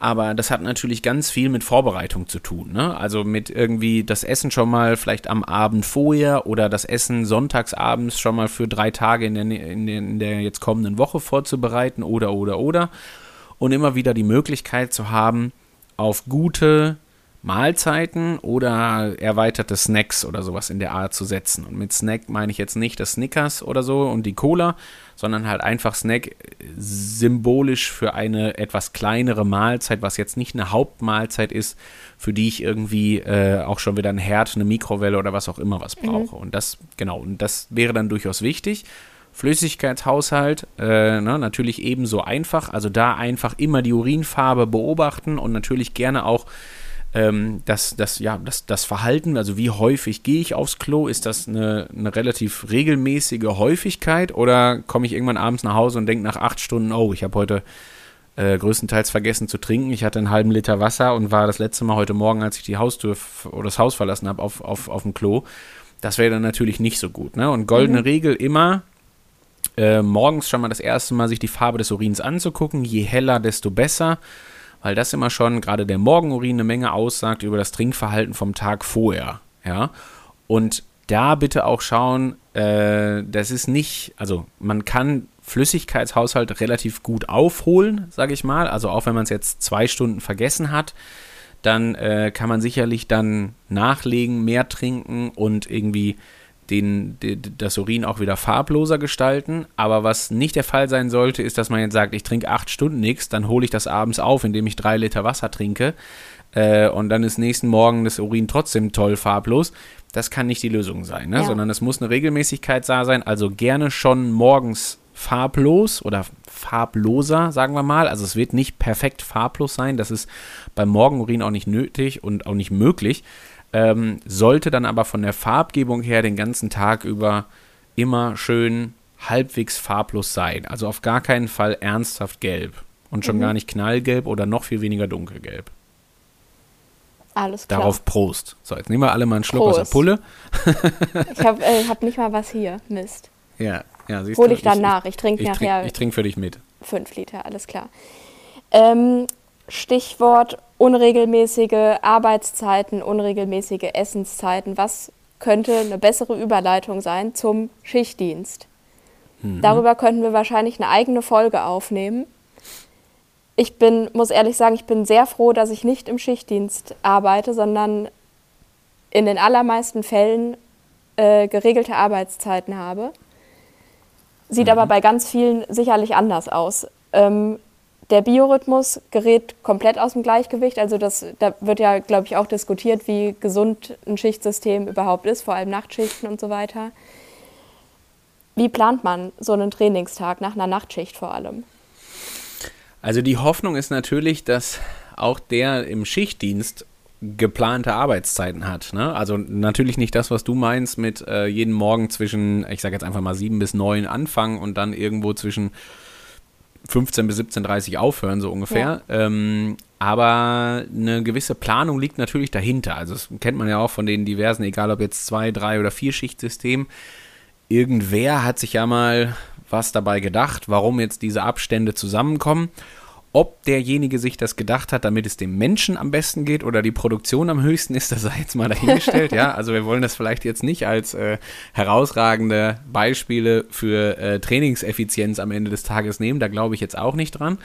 aber das hat natürlich ganz viel mit Vorbereitung zu tun. Ne? Also mit irgendwie das Essen schon mal vielleicht am Abend vorher oder das Essen sonntagsabends schon mal für drei Tage in der, in der, in der jetzt kommenden Woche vorzubereiten oder, oder, oder. Und immer wieder die Möglichkeit zu haben, auf gute Mahlzeiten oder erweiterte Snacks oder sowas in der Art zu setzen. Und mit Snack meine ich jetzt nicht das Snickers oder so und die Cola, sondern halt einfach Snack symbolisch für eine etwas kleinere Mahlzeit, was jetzt nicht eine Hauptmahlzeit ist, für die ich irgendwie äh, auch schon wieder ein Herd, eine Mikrowelle oder was auch immer was mhm. brauche. Mhm. Und das, genau, und das wäre dann durchaus wichtig. Flüssigkeitshaushalt, äh, ne, natürlich ebenso einfach. Also da einfach immer die Urinfarbe beobachten und natürlich gerne auch ähm, das, das, ja, das, das Verhalten, also wie häufig gehe ich aufs Klo, ist das eine, eine relativ regelmäßige Häufigkeit oder komme ich irgendwann abends nach Hause und denke nach acht Stunden, oh, ich habe heute äh, größtenteils vergessen zu trinken. Ich hatte einen halben Liter Wasser und war das letzte Mal heute Morgen, als ich die Haustür oder das Haus verlassen habe, auf, auf, auf dem Klo. Das wäre dann natürlich nicht so gut. Ne? Und goldene mhm. Regel immer, äh, morgens schon mal das erste Mal sich die Farbe des Urins anzugucken. Je heller, desto besser, weil das immer schon gerade der Morgenurin eine Menge aussagt über das Trinkverhalten vom Tag vorher. Ja, und da bitte auch schauen, äh, das ist nicht, also man kann Flüssigkeitshaushalt relativ gut aufholen, sage ich mal. Also auch wenn man es jetzt zwei Stunden vergessen hat, dann äh, kann man sicherlich dann nachlegen, mehr trinken und irgendwie den, den, das Urin auch wieder farbloser gestalten. Aber was nicht der Fall sein sollte, ist, dass man jetzt sagt, ich trinke acht Stunden nichts, dann hole ich das abends auf, indem ich drei Liter Wasser trinke. Äh, und dann ist nächsten Morgen das Urin trotzdem toll farblos. Das kann nicht die Lösung sein, ne? Ja. sondern es muss eine Regelmäßigkeit da sein. Also gerne schon morgens farblos oder farbloser, sagen wir mal. Also es wird nicht perfekt farblos sein. Das ist beim Morgenurin auch nicht nötig und auch nicht möglich. Ähm, sollte dann aber von der Farbgebung her den ganzen Tag über immer schön halbwegs farblos sein. Also auf gar keinen Fall ernsthaft gelb. Und schon mhm. gar nicht knallgelb oder noch viel weniger dunkelgelb. Alles klar. Darauf Prost. So, jetzt nehmen wir alle mal einen Schluck Prost. aus der Pulle. ich habe äh, hab nicht mal was hier. Mist. Ja, ja siehst Hol du. ich dann ich, nach. Ich trinke nachher. Trink, ich trinke für dich mit. Fünf Liter, alles klar. Ähm, Stichwort unregelmäßige Arbeitszeiten, unregelmäßige Essenszeiten. Was könnte eine bessere Überleitung sein zum Schichtdienst? Mhm. Darüber könnten wir wahrscheinlich eine eigene Folge aufnehmen. Ich bin, muss ehrlich sagen, ich bin sehr froh, dass ich nicht im Schichtdienst arbeite, sondern in den allermeisten Fällen äh, geregelte Arbeitszeiten habe. Sieht mhm. aber bei ganz vielen sicherlich anders aus. Ähm, der Biorhythmus gerät komplett aus dem Gleichgewicht. Also das, da wird ja, glaube ich, auch diskutiert, wie gesund ein Schichtsystem überhaupt ist, vor allem Nachtschichten und so weiter. Wie plant man so einen Trainingstag nach einer Nachtschicht vor allem? Also die Hoffnung ist natürlich, dass auch der im Schichtdienst geplante Arbeitszeiten hat. Ne? Also natürlich nicht das, was du meinst mit äh, jeden Morgen zwischen, ich sage jetzt einfach mal sieben bis neun anfangen und dann irgendwo zwischen 15 bis 17.30 aufhören, so ungefähr. Ja. Ähm, aber eine gewisse Planung liegt natürlich dahinter. Also das kennt man ja auch von den diversen, egal ob jetzt zwei, drei oder vier Schichtsystem. Irgendwer hat sich ja mal was dabei gedacht, warum jetzt diese Abstände zusammenkommen. Ob derjenige sich das gedacht hat, damit es dem Menschen am besten geht oder die Produktion am höchsten ist, das sei jetzt mal dahingestellt. ja, also wir wollen das vielleicht jetzt nicht als äh, herausragende Beispiele für äh, Trainingseffizienz am Ende des Tages nehmen. Da glaube ich jetzt auch nicht dran.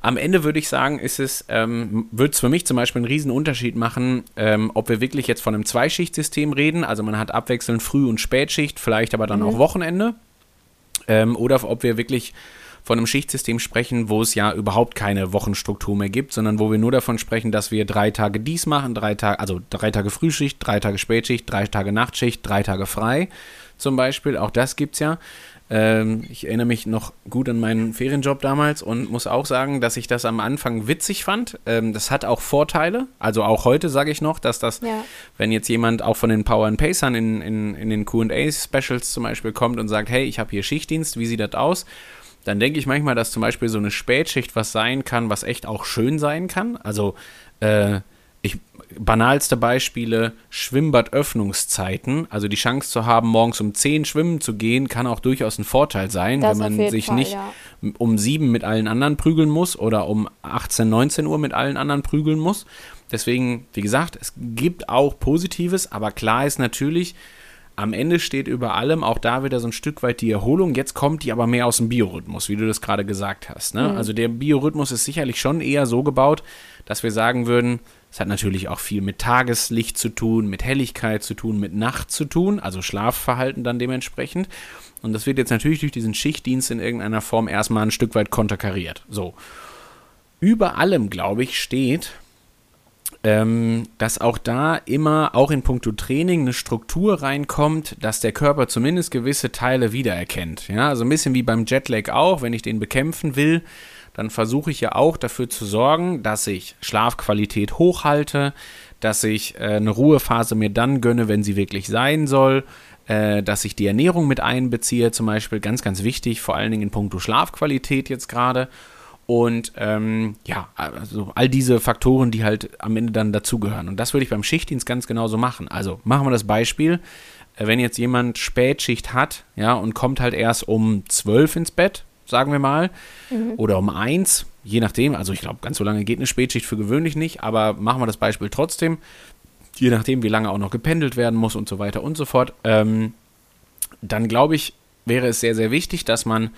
Am Ende würde ich sagen, ist es, ähm, würde es für mich zum Beispiel einen riesen Unterschied machen, ähm, ob wir wirklich jetzt von einem Zweischichtsystem reden, also man hat abwechselnd Früh- und Spätschicht, vielleicht aber dann mhm. auch Wochenende, ähm, oder ob wir wirklich von einem Schichtsystem sprechen, wo es ja überhaupt keine Wochenstruktur mehr gibt, sondern wo wir nur davon sprechen, dass wir drei Tage dies machen, drei Tage, also drei Tage Frühschicht, drei Tage Spätschicht, drei Tage Nachtschicht, drei Tage frei zum Beispiel. Auch das gibt es ja. Ähm, ich erinnere mich noch gut an meinen Ferienjob damals und muss auch sagen, dass ich das am Anfang witzig fand. Ähm, das hat auch Vorteile. Also auch heute sage ich noch, dass das, ja. wenn jetzt jemand auch von den Power and Pacern in, in, in den QA-Specials zum Beispiel kommt und sagt, hey, ich habe hier Schichtdienst, wie sieht das aus? Dann denke ich manchmal, dass zum Beispiel so eine Spätschicht was sein kann, was echt auch schön sein kann. Also, äh, ich, banalste Beispiele, Schwimmbadöffnungszeiten. Also die Chance zu haben, morgens um 10 schwimmen zu gehen, kann auch durchaus ein Vorteil sein, das wenn man sich Fall, nicht ja. um 7 mit allen anderen prügeln muss oder um 18, 19 Uhr mit allen anderen prügeln muss. Deswegen, wie gesagt, es gibt auch Positives, aber klar ist natürlich, am Ende steht über allem auch da wieder so ein Stück weit die Erholung. Jetzt kommt die aber mehr aus dem Biorhythmus, wie du das gerade gesagt hast. Ne? Mhm. Also der Biorhythmus ist sicherlich schon eher so gebaut, dass wir sagen würden, es hat natürlich auch viel mit Tageslicht zu tun, mit Helligkeit zu tun, mit Nacht zu tun, also Schlafverhalten dann dementsprechend. Und das wird jetzt natürlich durch diesen Schichtdienst in irgendeiner Form erstmal ein Stück weit konterkariert. So. Über allem, glaube ich, steht, ähm, dass auch da immer, auch in puncto Training, eine Struktur reinkommt, dass der Körper zumindest gewisse Teile wiedererkennt. Ja, also ein bisschen wie beim Jetlag auch, wenn ich den bekämpfen will, dann versuche ich ja auch dafür zu sorgen, dass ich Schlafqualität hochhalte, dass ich äh, eine Ruhephase mir dann gönne, wenn sie wirklich sein soll, äh, dass ich die Ernährung mit einbeziehe, zum Beispiel ganz, ganz wichtig, vor allen Dingen in puncto Schlafqualität jetzt gerade. Und ähm, ja, also all diese Faktoren, die halt am Ende dann dazugehören. Und das würde ich beim Schichtdienst ganz genauso machen. Also machen wir das Beispiel, äh, wenn jetzt jemand Spätschicht hat, ja, und kommt halt erst um 12 ins Bett, sagen wir mal, mhm. oder um 1, je nachdem, also ich glaube, ganz so lange geht eine Spätschicht für gewöhnlich nicht, aber machen wir das Beispiel trotzdem, je nachdem, wie lange auch noch gependelt werden muss und so weiter und so fort, ähm, dann glaube ich, wäre es sehr, sehr wichtig, dass man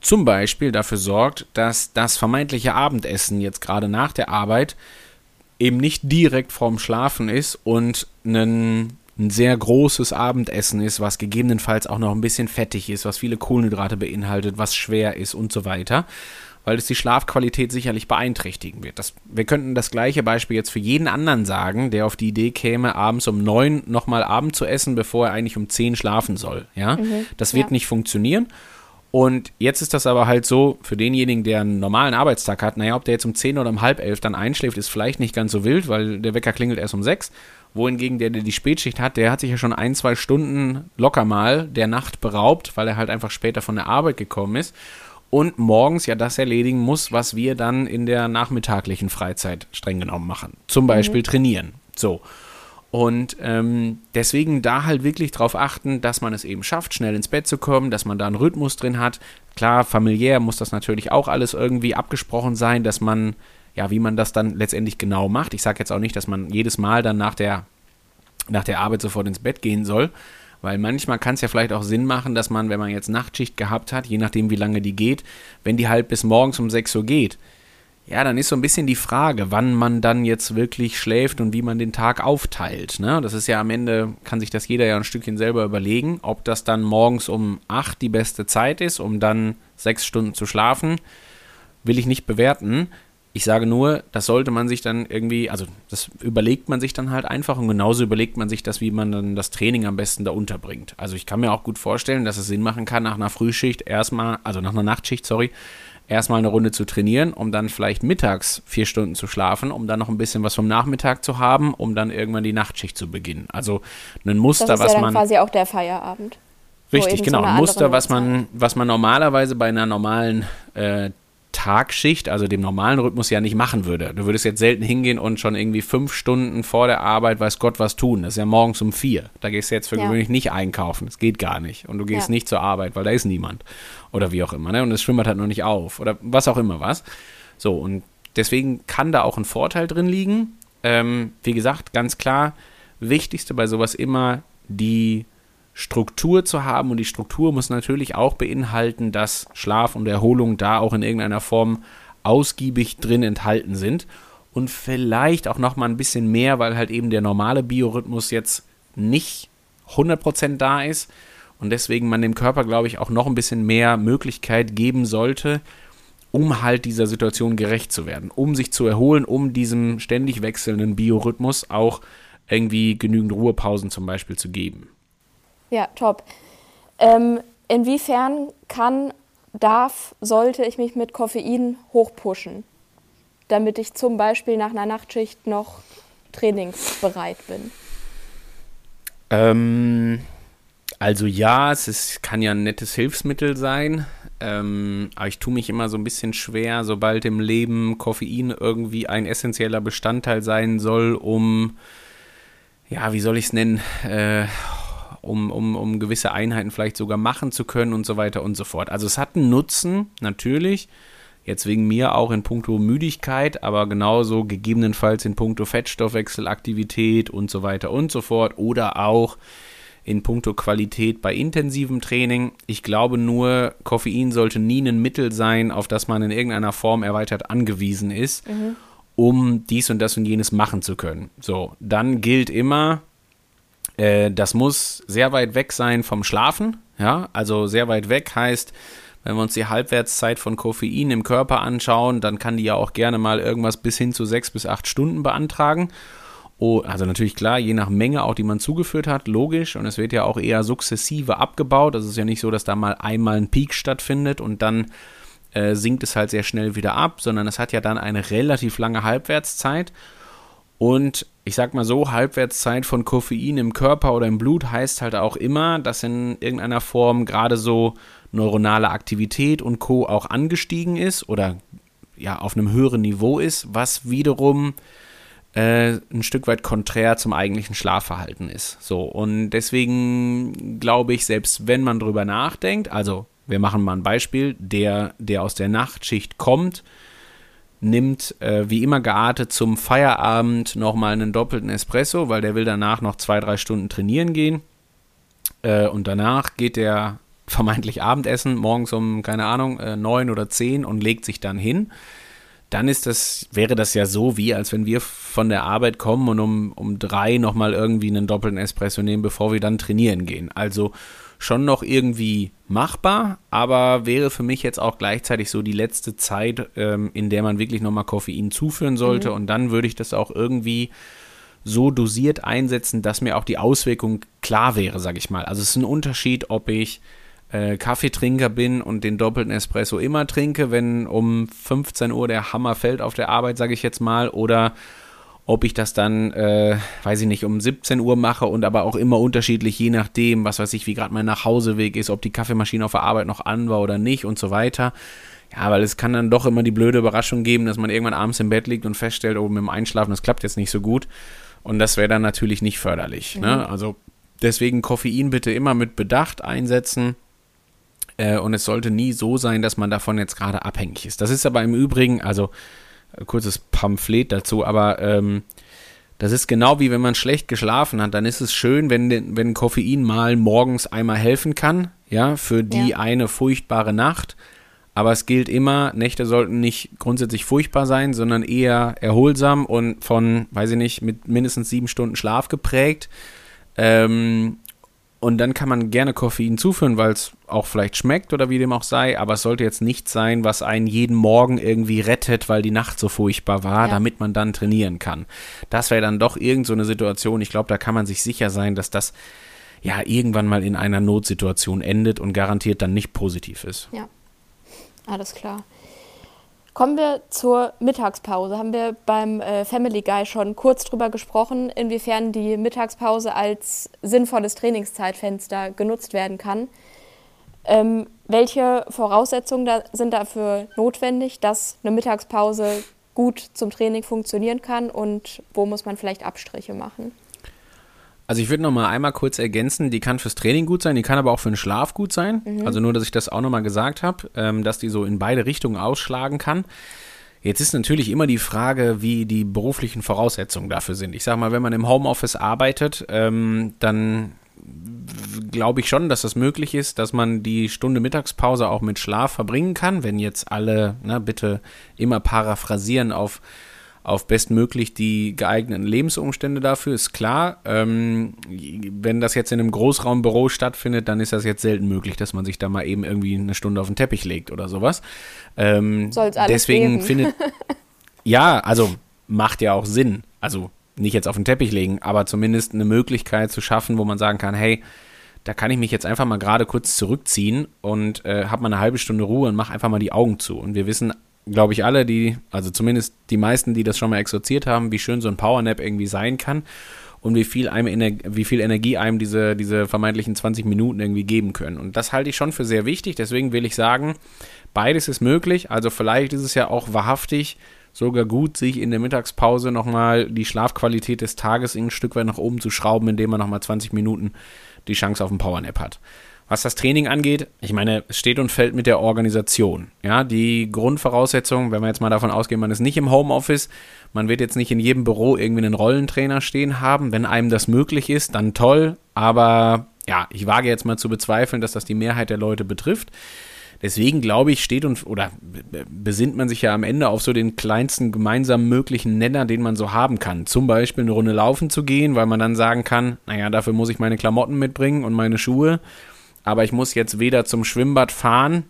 zum Beispiel dafür sorgt, dass das vermeintliche Abendessen jetzt gerade nach der Arbeit eben nicht direkt vorm Schlafen ist und ein, ein sehr großes Abendessen ist, was gegebenenfalls auch noch ein bisschen fettig ist, was viele Kohlenhydrate beinhaltet, was schwer ist und so weiter, weil es die Schlafqualität sicherlich beeinträchtigen wird. Das, wir könnten das gleiche Beispiel jetzt für jeden anderen sagen, der auf die Idee käme, abends um neun nochmal Abend zu essen, bevor er eigentlich um zehn schlafen soll. Ja? Mhm, das wird ja. nicht funktionieren. Und jetzt ist das aber halt so, für denjenigen, der einen normalen Arbeitstag hat, naja, ob der jetzt um 10 oder um halb elf dann einschläft, ist vielleicht nicht ganz so wild, weil der Wecker klingelt erst um 6. Wohingegen der, der die Spätschicht hat, der hat sich ja schon ein, zwei Stunden locker mal der Nacht beraubt, weil er halt einfach später von der Arbeit gekommen ist und morgens ja das erledigen muss, was wir dann in der nachmittaglichen Freizeit streng genommen machen. Zum Beispiel mhm. trainieren. So. Und ähm, deswegen da halt wirklich darauf achten, dass man es eben schafft, schnell ins Bett zu kommen, dass man da einen Rhythmus drin hat. Klar, familiär muss das natürlich auch alles irgendwie abgesprochen sein, dass man, ja, wie man das dann letztendlich genau macht. Ich sage jetzt auch nicht, dass man jedes Mal dann nach der, nach der Arbeit sofort ins Bett gehen soll, weil manchmal kann es ja vielleicht auch Sinn machen, dass man, wenn man jetzt Nachtschicht gehabt hat, je nachdem wie lange die geht, wenn die halt bis morgens um 6 Uhr geht, ja, dann ist so ein bisschen die Frage, wann man dann jetzt wirklich schläft und wie man den Tag aufteilt. Ne? Das ist ja am Ende, kann sich das jeder ja ein Stückchen selber überlegen, ob das dann morgens um 8 die beste Zeit ist, um dann sechs Stunden zu schlafen, will ich nicht bewerten. Ich sage nur, das sollte man sich dann irgendwie, also das überlegt man sich dann halt einfach und genauso überlegt man sich das, wie man dann das Training am besten da unterbringt. Also ich kann mir auch gut vorstellen, dass es Sinn machen kann, nach einer Frühschicht erstmal, also nach einer Nachtschicht, sorry, erstmal eine Runde zu trainieren, um dann vielleicht mittags vier Stunden zu schlafen, um dann noch ein bisschen was vom Nachmittag zu haben, um dann irgendwann die Nachtschicht zu beginnen. Also ein Muster, das ist was ja man quasi auch der Feierabend. Richtig, genau, ein Muster, was man, was man normalerweise bei einer normalen äh, Tagschicht, also dem normalen Rhythmus ja nicht machen würde. Du würdest jetzt selten hingehen und schon irgendwie fünf Stunden vor der Arbeit, weiß Gott, was tun. Das ist ja morgens um vier. Da gehst du jetzt für ja. gewöhnlich nicht einkaufen. Das geht gar nicht. Und du gehst ja. nicht zur Arbeit, weil da ist niemand. Oder wie auch immer. Ne? Und das Schwimmbad hat noch nicht auf. Oder was auch immer was. So, und deswegen kann da auch ein Vorteil drin liegen. Ähm, wie gesagt, ganz klar, wichtigste bei sowas immer die Struktur zu haben und die Struktur muss natürlich auch beinhalten, dass Schlaf und Erholung da auch in irgendeiner Form ausgiebig drin enthalten sind und vielleicht auch noch mal ein bisschen mehr, weil halt eben der normale Biorhythmus jetzt nicht 100% da ist und deswegen man dem Körper, glaube ich, auch noch ein bisschen mehr Möglichkeit geben sollte, um halt dieser Situation gerecht zu werden, um sich zu erholen, um diesem ständig wechselnden Biorhythmus auch irgendwie genügend Ruhepausen zum Beispiel zu geben. Ja, top. Ähm, inwiefern kann, darf, sollte ich mich mit Koffein hochpushen, damit ich zum Beispiel nach einer Nachtschicht noch trainingsbereit bin? Ähm, also ja, es ist, kann ja ein nettes Hilfsmittel sein. Ähm, aber ich tue mich immer so ein bisschen schwer, sobald im Leben Koffein irgendwie ein essentieller Bestandteil sein soll, um, ja, wie soll ich es nennen, äh, um, um, um gewisse Einheiten vielleicht sogar machen zu können und so weiter und so fort. Also es hat einen Nutzen, natürlich. Jetzt wegen mir auch in puncto Müdigkeit, aber genauso gegebenenfalls in puncto Fettstoffwechselaktivität und so weiter und so fort. Oder auch in puncto Qualität bei intensivem Training. Ich glaube nur, Koffein sollte nie ein Mittel sein, auf das man in irgendeiner Form erweitert angewiesen ist, mhm. um dies und das und jenes machen zu können. So, dann gilt immer, äh, das muss sehr weit weg sein vom Schlafen. Ja, also sehr weit weg heißt, wenn wir uns die Halbwertszeit von Koffein im Körper anschauen, dann kann die ja auch gerne mal irgendwas bis hin zu sechs bis acht Stunden beantragen. Oh, also natürlich klar, je nach Menge auch, die man zugeführt hat, logisch. Und es wird ja auch eher sukzessive abgebaut. Also es ist ja nicht so, dass da mal einmal ein Peak stattfindet und dann äh, sinkt es halt sehr schnell wieder ab, sondern es hat ja dann eine relativ lange Halbwertszeit. Und ich sag mal so, Halbwertszeit von Koffein im Körper oder im Blut heißt halt auch immer, dass in irgendeiner Form gerade so neuronale Aktivität und Co. auch angestiegen ist oder ja auf einem höheren Niveau ist, was wiederum äh, ein Stück weit konträr zum eigentlichen Schlafverhalten ist. So, und deswegen glaube ich, selbst wenn man drüber nachdenkt, also wir machen mal ein Beispiel, der, der aus der Nachtschicht kommt, nimmt äh, wie immer geartet zum Feierabend nochmal einen doppelten Espresso, weil der will danach noch zwei, drei Stunden trainieren gehen. Äh, und danach geht er vermeintlich Abendessen, morgens um, keine Ahnung, äh, neun oder zehn und legt sich dann hin, dann ist das, wäre das ja so wie, als wenn wir von der Arbeit kommen und um, um drei nochmal irgendwie einen doppelten Espresso nehmen, bevor wir dann trainieren gehen. Also schon noch irgendwie machbar, aber wäre für mich jetzt auch gleichzeitig so die letzte Zeit, ähm, in der man wirklich nochmal Koffein zuführen sollte. Mhm. Und dann würde ich das auch irgendwie so dosiert einsetzen, dass mir auch die Auswirkung klar wäre, sage ich mal. Also es ist ein Unterschied, ob ich äh, Kaffeetrinker bin und den doppelten Espresso immer trinke, wenn um 15 Uhr der Hammer fällt auf der Arbeit, sage ich jetzt mal, oder ob ich das dann, äh, weiß ich nicht, um 17 Uhr mache und aber auch immer unterschiedlich, je nachdem, was weiß ich, wie gerade mein Nachhauseweg ist, ob die Kaffeemaschine auf der Arbeit noch an war oder nicht und so weiter. Ja, weil es kann dann doch immer die blöde Überraschung geben, dass man irgendwann abends im Bett liegt und feststellt, oh, mit dem Einschlafen, das klappt jetzt nicht so gut. Und das wäre dann natürlich nicht förderlich. Ne? Mhm. Ne? Also deswegen Koffein bitte immer mit Bedacht einsetzen. Äh, und es sollte nie so sein, dass man davon jetzt gerade abhängig ist. Das ist aber im Übrigen, also kurzes Pamphlet dazu, aber ähm, das ist genau wie wenn man schlecht geschlafen hat, dann ist es schön, wenn, wenn Koffein mal morgens einmal helfen kann, ja, für die ja. eine furchtbare Nacht. Aber es gilt immer, Nächte sollten nicht grundsätzlich furchtbar sein, sondern eher erholsam und von, weiß ich nicht, mit mindestens sieben Stunden Schlaf geprägt. Ähm, und dann kann man gerne Koffein zuführen, weil es auch vielleicht schmeckt oder wie dem auch sei, aber es sollte jetzt nicht sein, was einen jeden Morgen irgendwie rettet, weil die Nacht so furchtbar war, ja. damit man dann trainieren kann. Das wäre dann doch irgend so eine Situation, ich glaube, da kann man sich sicher sein, dass das ja irgendwann mal in einer Notsituation endet und garantiert dann nicht positiv ist. Ja, alles klar. Kommen wir zur Mittagspause. Haben wir beim äh, Family Guy schon kurz drüber gesprochen, inwiefern die Mittagspause als sinnvolles Trainingszeitfenster genutzt werden kann. Ähm, welche Voraussetzungen da sind dafür notwendig, dass eine Mittagspause gut zum Training funktionieren kann und wo muss man vielleicht Abstriche machen? Also ich würde noch mal einmal kurz ergänzen, die kann fürs Training gut sein, die kann aber auch für den Schlaf gut sein. Mhm. Also nur, dass ich das auch noch mal gesagt habe, ähm, dass die so in beide Richtungen ausschlagen kann. Jetzt ist natürlich immer die Frage, wie die beruflichen Voraussetzungen dafür sind. Ich sage mal, wenn man im Homeoffice arbeitet, ähm, dann glaube ich schon, dass das möglich ist, dass man die Stunde Mittagspause auch mit Schlaf verbringen kann. Wenn jetzt alle, na, bitte immer paraphrasieren auf auf bestmöglich die geeigneten Lebensumstände dafür, ist klar. Ähm, wenn das jetzt in einem Großraumbüro stattfindet, dann ist das jetzt selten möglich, dass man sich da mal eben irgendwie eine Stunde auf den Teppich legt oder sowas. Ähm, Soll's alles deswegen geben. findet. ja, also macht ja auch Sinn. Also nicht jetzt auf den Teppich legen, aber zumindest eine Möglichkeit zu schaffen, wo man sagen kann, hey, da kann ich mich jetzt einfach mal gerade kurz zurückziehen und äh, habe mal eine halbe Stunde Ruhe und mache einfach mal die Augen zu. Und wir wissen glaube ich, alle, die, also zumindest die meisten, die das schon mal exorziert haben, wie schön so ein Powernap irgendwie sein kann und wie viel, einem wie viel Energie einem diese, diese vermeintlichen 20 Minuten irgendwie geben können. Und das halte ich schon für sehr wichtig. Deswegen will ich sagen, beides ist möglich. Also vielleicht ist es ja auch wahrhaftig sogar gut, sich in der Mittagspause nochmal die Schlafqualität des Tages ein Stück weit nach oben zu schrauben, indem man nochmal 20 Minuten die Chance auf einen Powernap hat. Was das Training angeht, ich meine, es steht und fällt mit der Organisation. Ja, die Grundvoraussetzung, wenn wir jetzt mal davon ausgehen, man ist nicht im Homeoffice, man wird jetzt nicht in jedem Büro irgendwie einen Rollentrainer stehen haben. Wenn einem das möglich ist, dann toll. Aber ja, ich wage jetzt mal zu bezweifeln, dass das die Mehrheit der Leute betrifft. Deswegen glaube ich, steht und oder besinnt man sich ja am Ende auf so den kleinsten gemeinsamen möglichen Nenner, den man so haben kann. Zum Beispiel eine Runde laufen zu gehen, weil man dann sagen kann, naja, dafür muss ich meine Klamotten mitbringen und meine Schuhe aber ich muss jetzt weder zum Schwimmbad fahren,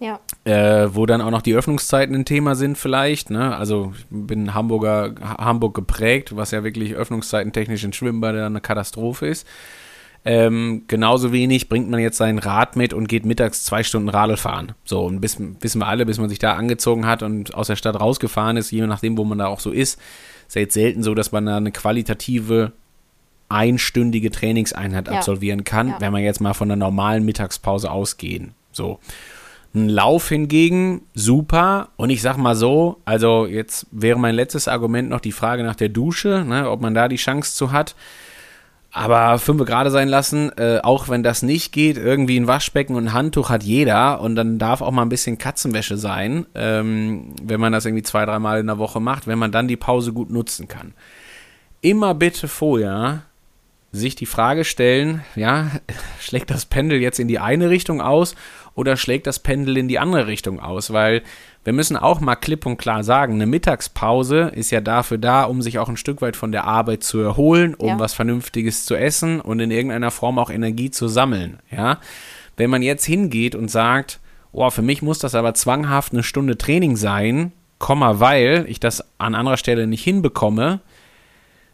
ja. Äh, wo dann auch noch die Öffnungszeiten ein Thema sind vielleicht. Ne? Also ich bin Hamburger, Hamburg geprägt, was ja wirklich Öffnungszeiten technisch in Schwimmbad eine Katastrophe ist. Ähm, genauso wenig bringt man jetzt sein Rad mit und geht mittags zwei Stunden Radl fahren. So, und bis, wissen wir alle, bis man sich da angezogen hat und aus der Stadt rausgefahren ist, je nachdem, wo man da auch so ist, ist ja jetzt selten so, dass man da eine qualitative einstündige Trainingseinheit ja. absolvieren kann, ja. wenn man jetzt mal von einer normalen Mittagspause ausgehen. So. Ein Lauf hingegen, super. Und ich sag mal so, also jetzt wäre mein letztes Argument noch die Frage nach der Dusche, ne, ob man da die Chance zu hat. Aber fünf gerade sein lassen, äh, auch wenn das nicht geht, irgendwie ein Waschbecken und ein Handtuch hat jeder und dann darf auch mal ein bisschen Katzenwäsche sein, ähm, wenn man das irgendwie zwei, dreimal in der Woche macht, wenn man dann die Pause gut nutzen kann. Immer bitte vorher sich die Frage stellen, ja, schlägt das Pendel jetzt in die eine Richtung aus oder schlägt das Pendel in die andere Richtung aus? Weil wir müssen auch mal klipp und klar sagen, eine Mittagspause ist ja dafür da, um sich auch ein Stück weit von der Arbeit zu erholen, um ja. was Vernünftiges zu essen und in irgendeiner Form auch Energie zu sammeln, ja. Wenn man jetzt hingeht und sagt, oh, für mich muss das aber zwanghaft eine Stunde Training sein, Komma, weil ich das an anderer Stelle nicht hinbekomme,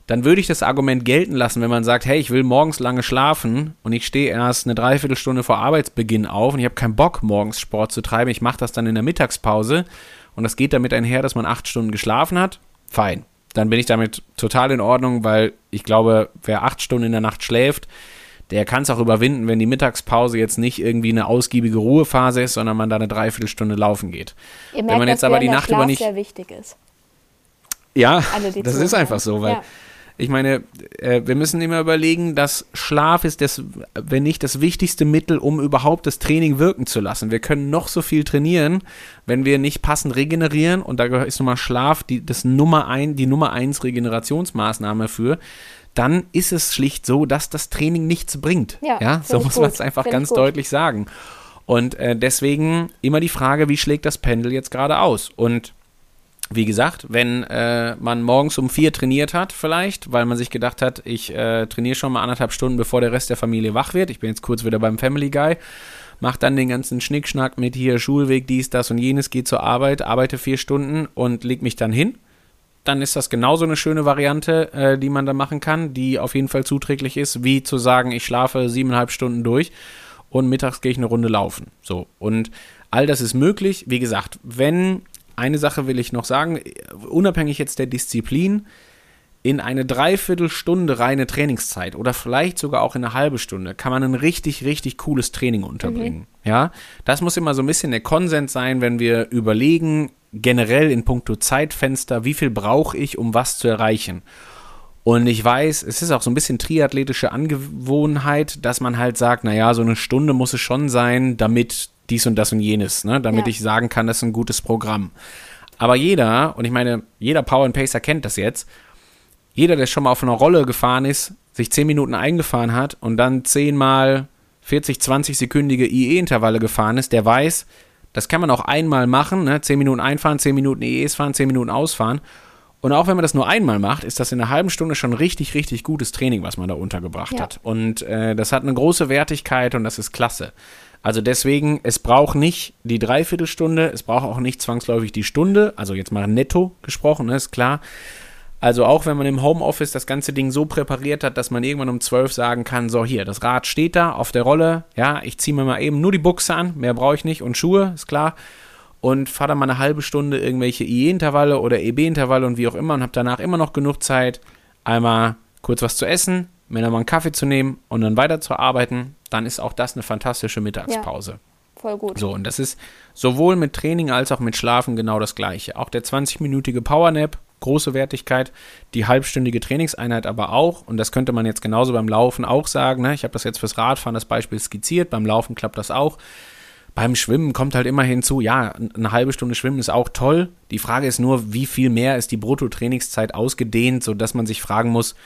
dann würde ich das Argument gelten lassen, wenn man sagt, hey, ich will morgens lange schlafen und ich stehe erst eine Dreiviertelstunde vor Arbeitsbeginn auf und ich habe keinen Bock, morgens Sport zu treiben, ich mache das dann in der Mittagspause und das geht damit einher, dass man acht Stunden geschlafen hat, fein. Dann bin ich damit total in Ordnung, weil ich glaube, wer acht Stunden in der Nacht schläft, der kann es auch überwinden, wenn die Mittagspause jetzt nicht irgendwie eine ausgiebige Ruhephase ist, sondern man da eine Dreiviertelstunde laufen geht. Ihr merkt, wenn man jetzt aber die Nacht Schlaf über nicht sehr wichtig ist. Ja, das ist einfach so, weil ja. Ich meine, äh, wir müssen immer überlegen, dass Schlaf ist das, wenn nicht das wichtigste Mittel, um überhaupt das Training wirken zu lassen. Wir können noch so viel trainieren, wenn wir nicht passend regenerieren und da ist nun mal Schlaf die, das Nummer ein, die Nummer eins Regenerationsmaßnahme für dann ist es schlicht so, dass das Training nichts bringt. Ja, ja so muss man es einfach ganz deutlich sagen. Und äh, deswegen immer die Frage, wie schlägt das Pendel jetzt gerade aus? Und wie gesagt, wenn äh, man morgens um vier trainiert hat, vielleicht, weil man sich gedacht hat, ich äh, trainiere schon mal anderthalb Stunden, bevor der Rest der Familie wach wird. Ich bin jetzt kurz wieder beim Family Guy. Mach dann den ganzen Schnickschnack mit hier Schulweg, dies, das und jenes, gehe zur Arbeit, arbeite vier Stunden und leg mich dann hin dann ist das genauso eine schöne Variante, äh, die man da machen kann, die auf jeden Fall zuträglich ist, wie zu sagen, ich schlafe siebeneinhalb Stunden durch und mittags gehe ich eine Runde laufen. So. Und all das ist möglich. Wie gesagt, wenn, eine Sache will ich noch sagen, unabhängig jetzt der Disziplin, in eine Dreiviertelstunde reine Trainingszeit oder vielleicht sogar auch in eine halbe Stunde kann man ein richtig, richtig cooles Training unterbringen. Mhm. Ja, das muss immer so ein bisschen der Konsens sein, wenn wir überlegen, generell in puncto Zeitfenster, wie viel brauche ich, um was zu erreichen. Und ich weiß, es ist auch so ein bisschen triathletische Angewohnheit, dass man halt sagt, naja, so eine Stunde muss es schon sein, damit dies und das und jenes, ne? damit ja. ich sagen kann, das ist ein gutes Programm. Aber jeder, und ich meine, jeder Power and Pacer kennt das jetzt, jeder, der schon mal auf einer Rolle gefahren ist, sich 10 Minuten eingefahren hat und dann 10 mal 40, 20 sekündige IE-Intervalle gefahren ist, der weiß, das kann man auch einmal machen, ne? 10 Minuten einfahren, 10 Minuten EEs fahren, 10 Minuten ausfahren. Und auch wenn man das nur einmal macht, ist das in einer halben Stunde schon richtig, richtig gutes Training, was man da untergebracht ja. hat. Und äh, das hat eine große Wertigkeit und das ist klasse. Also deswegen, es braucht nicht die Dreiviertelstunde, es braucht auch nicht zwangsläufig die Stunde, also jetzt mal netto gesprochen, ne, ist klar. Also auch wenn man im Homeoffice das ganze Ding so präpariert hat, dass man irgendwann um 12 sagen kann, so hier, das Rad steht da auf der Rolle, ja, ich ziehe mir mal eben nur die Buchse an, mehr brauche ich nicht und Schuhe, ist klar. Und fahre dann mal eine halbe Stunde irgendwelche IE-Intervalle oder EB-Intervalle und wie auch immer und habe danach immer noch genug Zeit, einmal kurz was zu essen, mir dann mal einen Kaffee zu nehmen und dann weiter zu arbeiten, dann ist auch das eine fantastische Mittagspause. Ja voll gut. So, und das ist sowohl mit Training als auch mit Schlafen genau das gleiche. Auch der 20-minütige Powernap große Wertigkeit. Die halbstündige Trainingseinheit aber auch. Und das könnte man jetzt genauso beim Laufen auch sagen. Ne? Ich habe das jetzt fürs Radfahren das Beispiel skizziert. Beim Laufen klappt das auch. Beim Schwimmen kommt halt immer hinzu, ja, eine halbe Stunde Schwimmen ist auch toll. Die Frage ist nur, wie viel mehr ist die Bruttotrainingszeit ausgedehnt, sodass man sich fragen muss,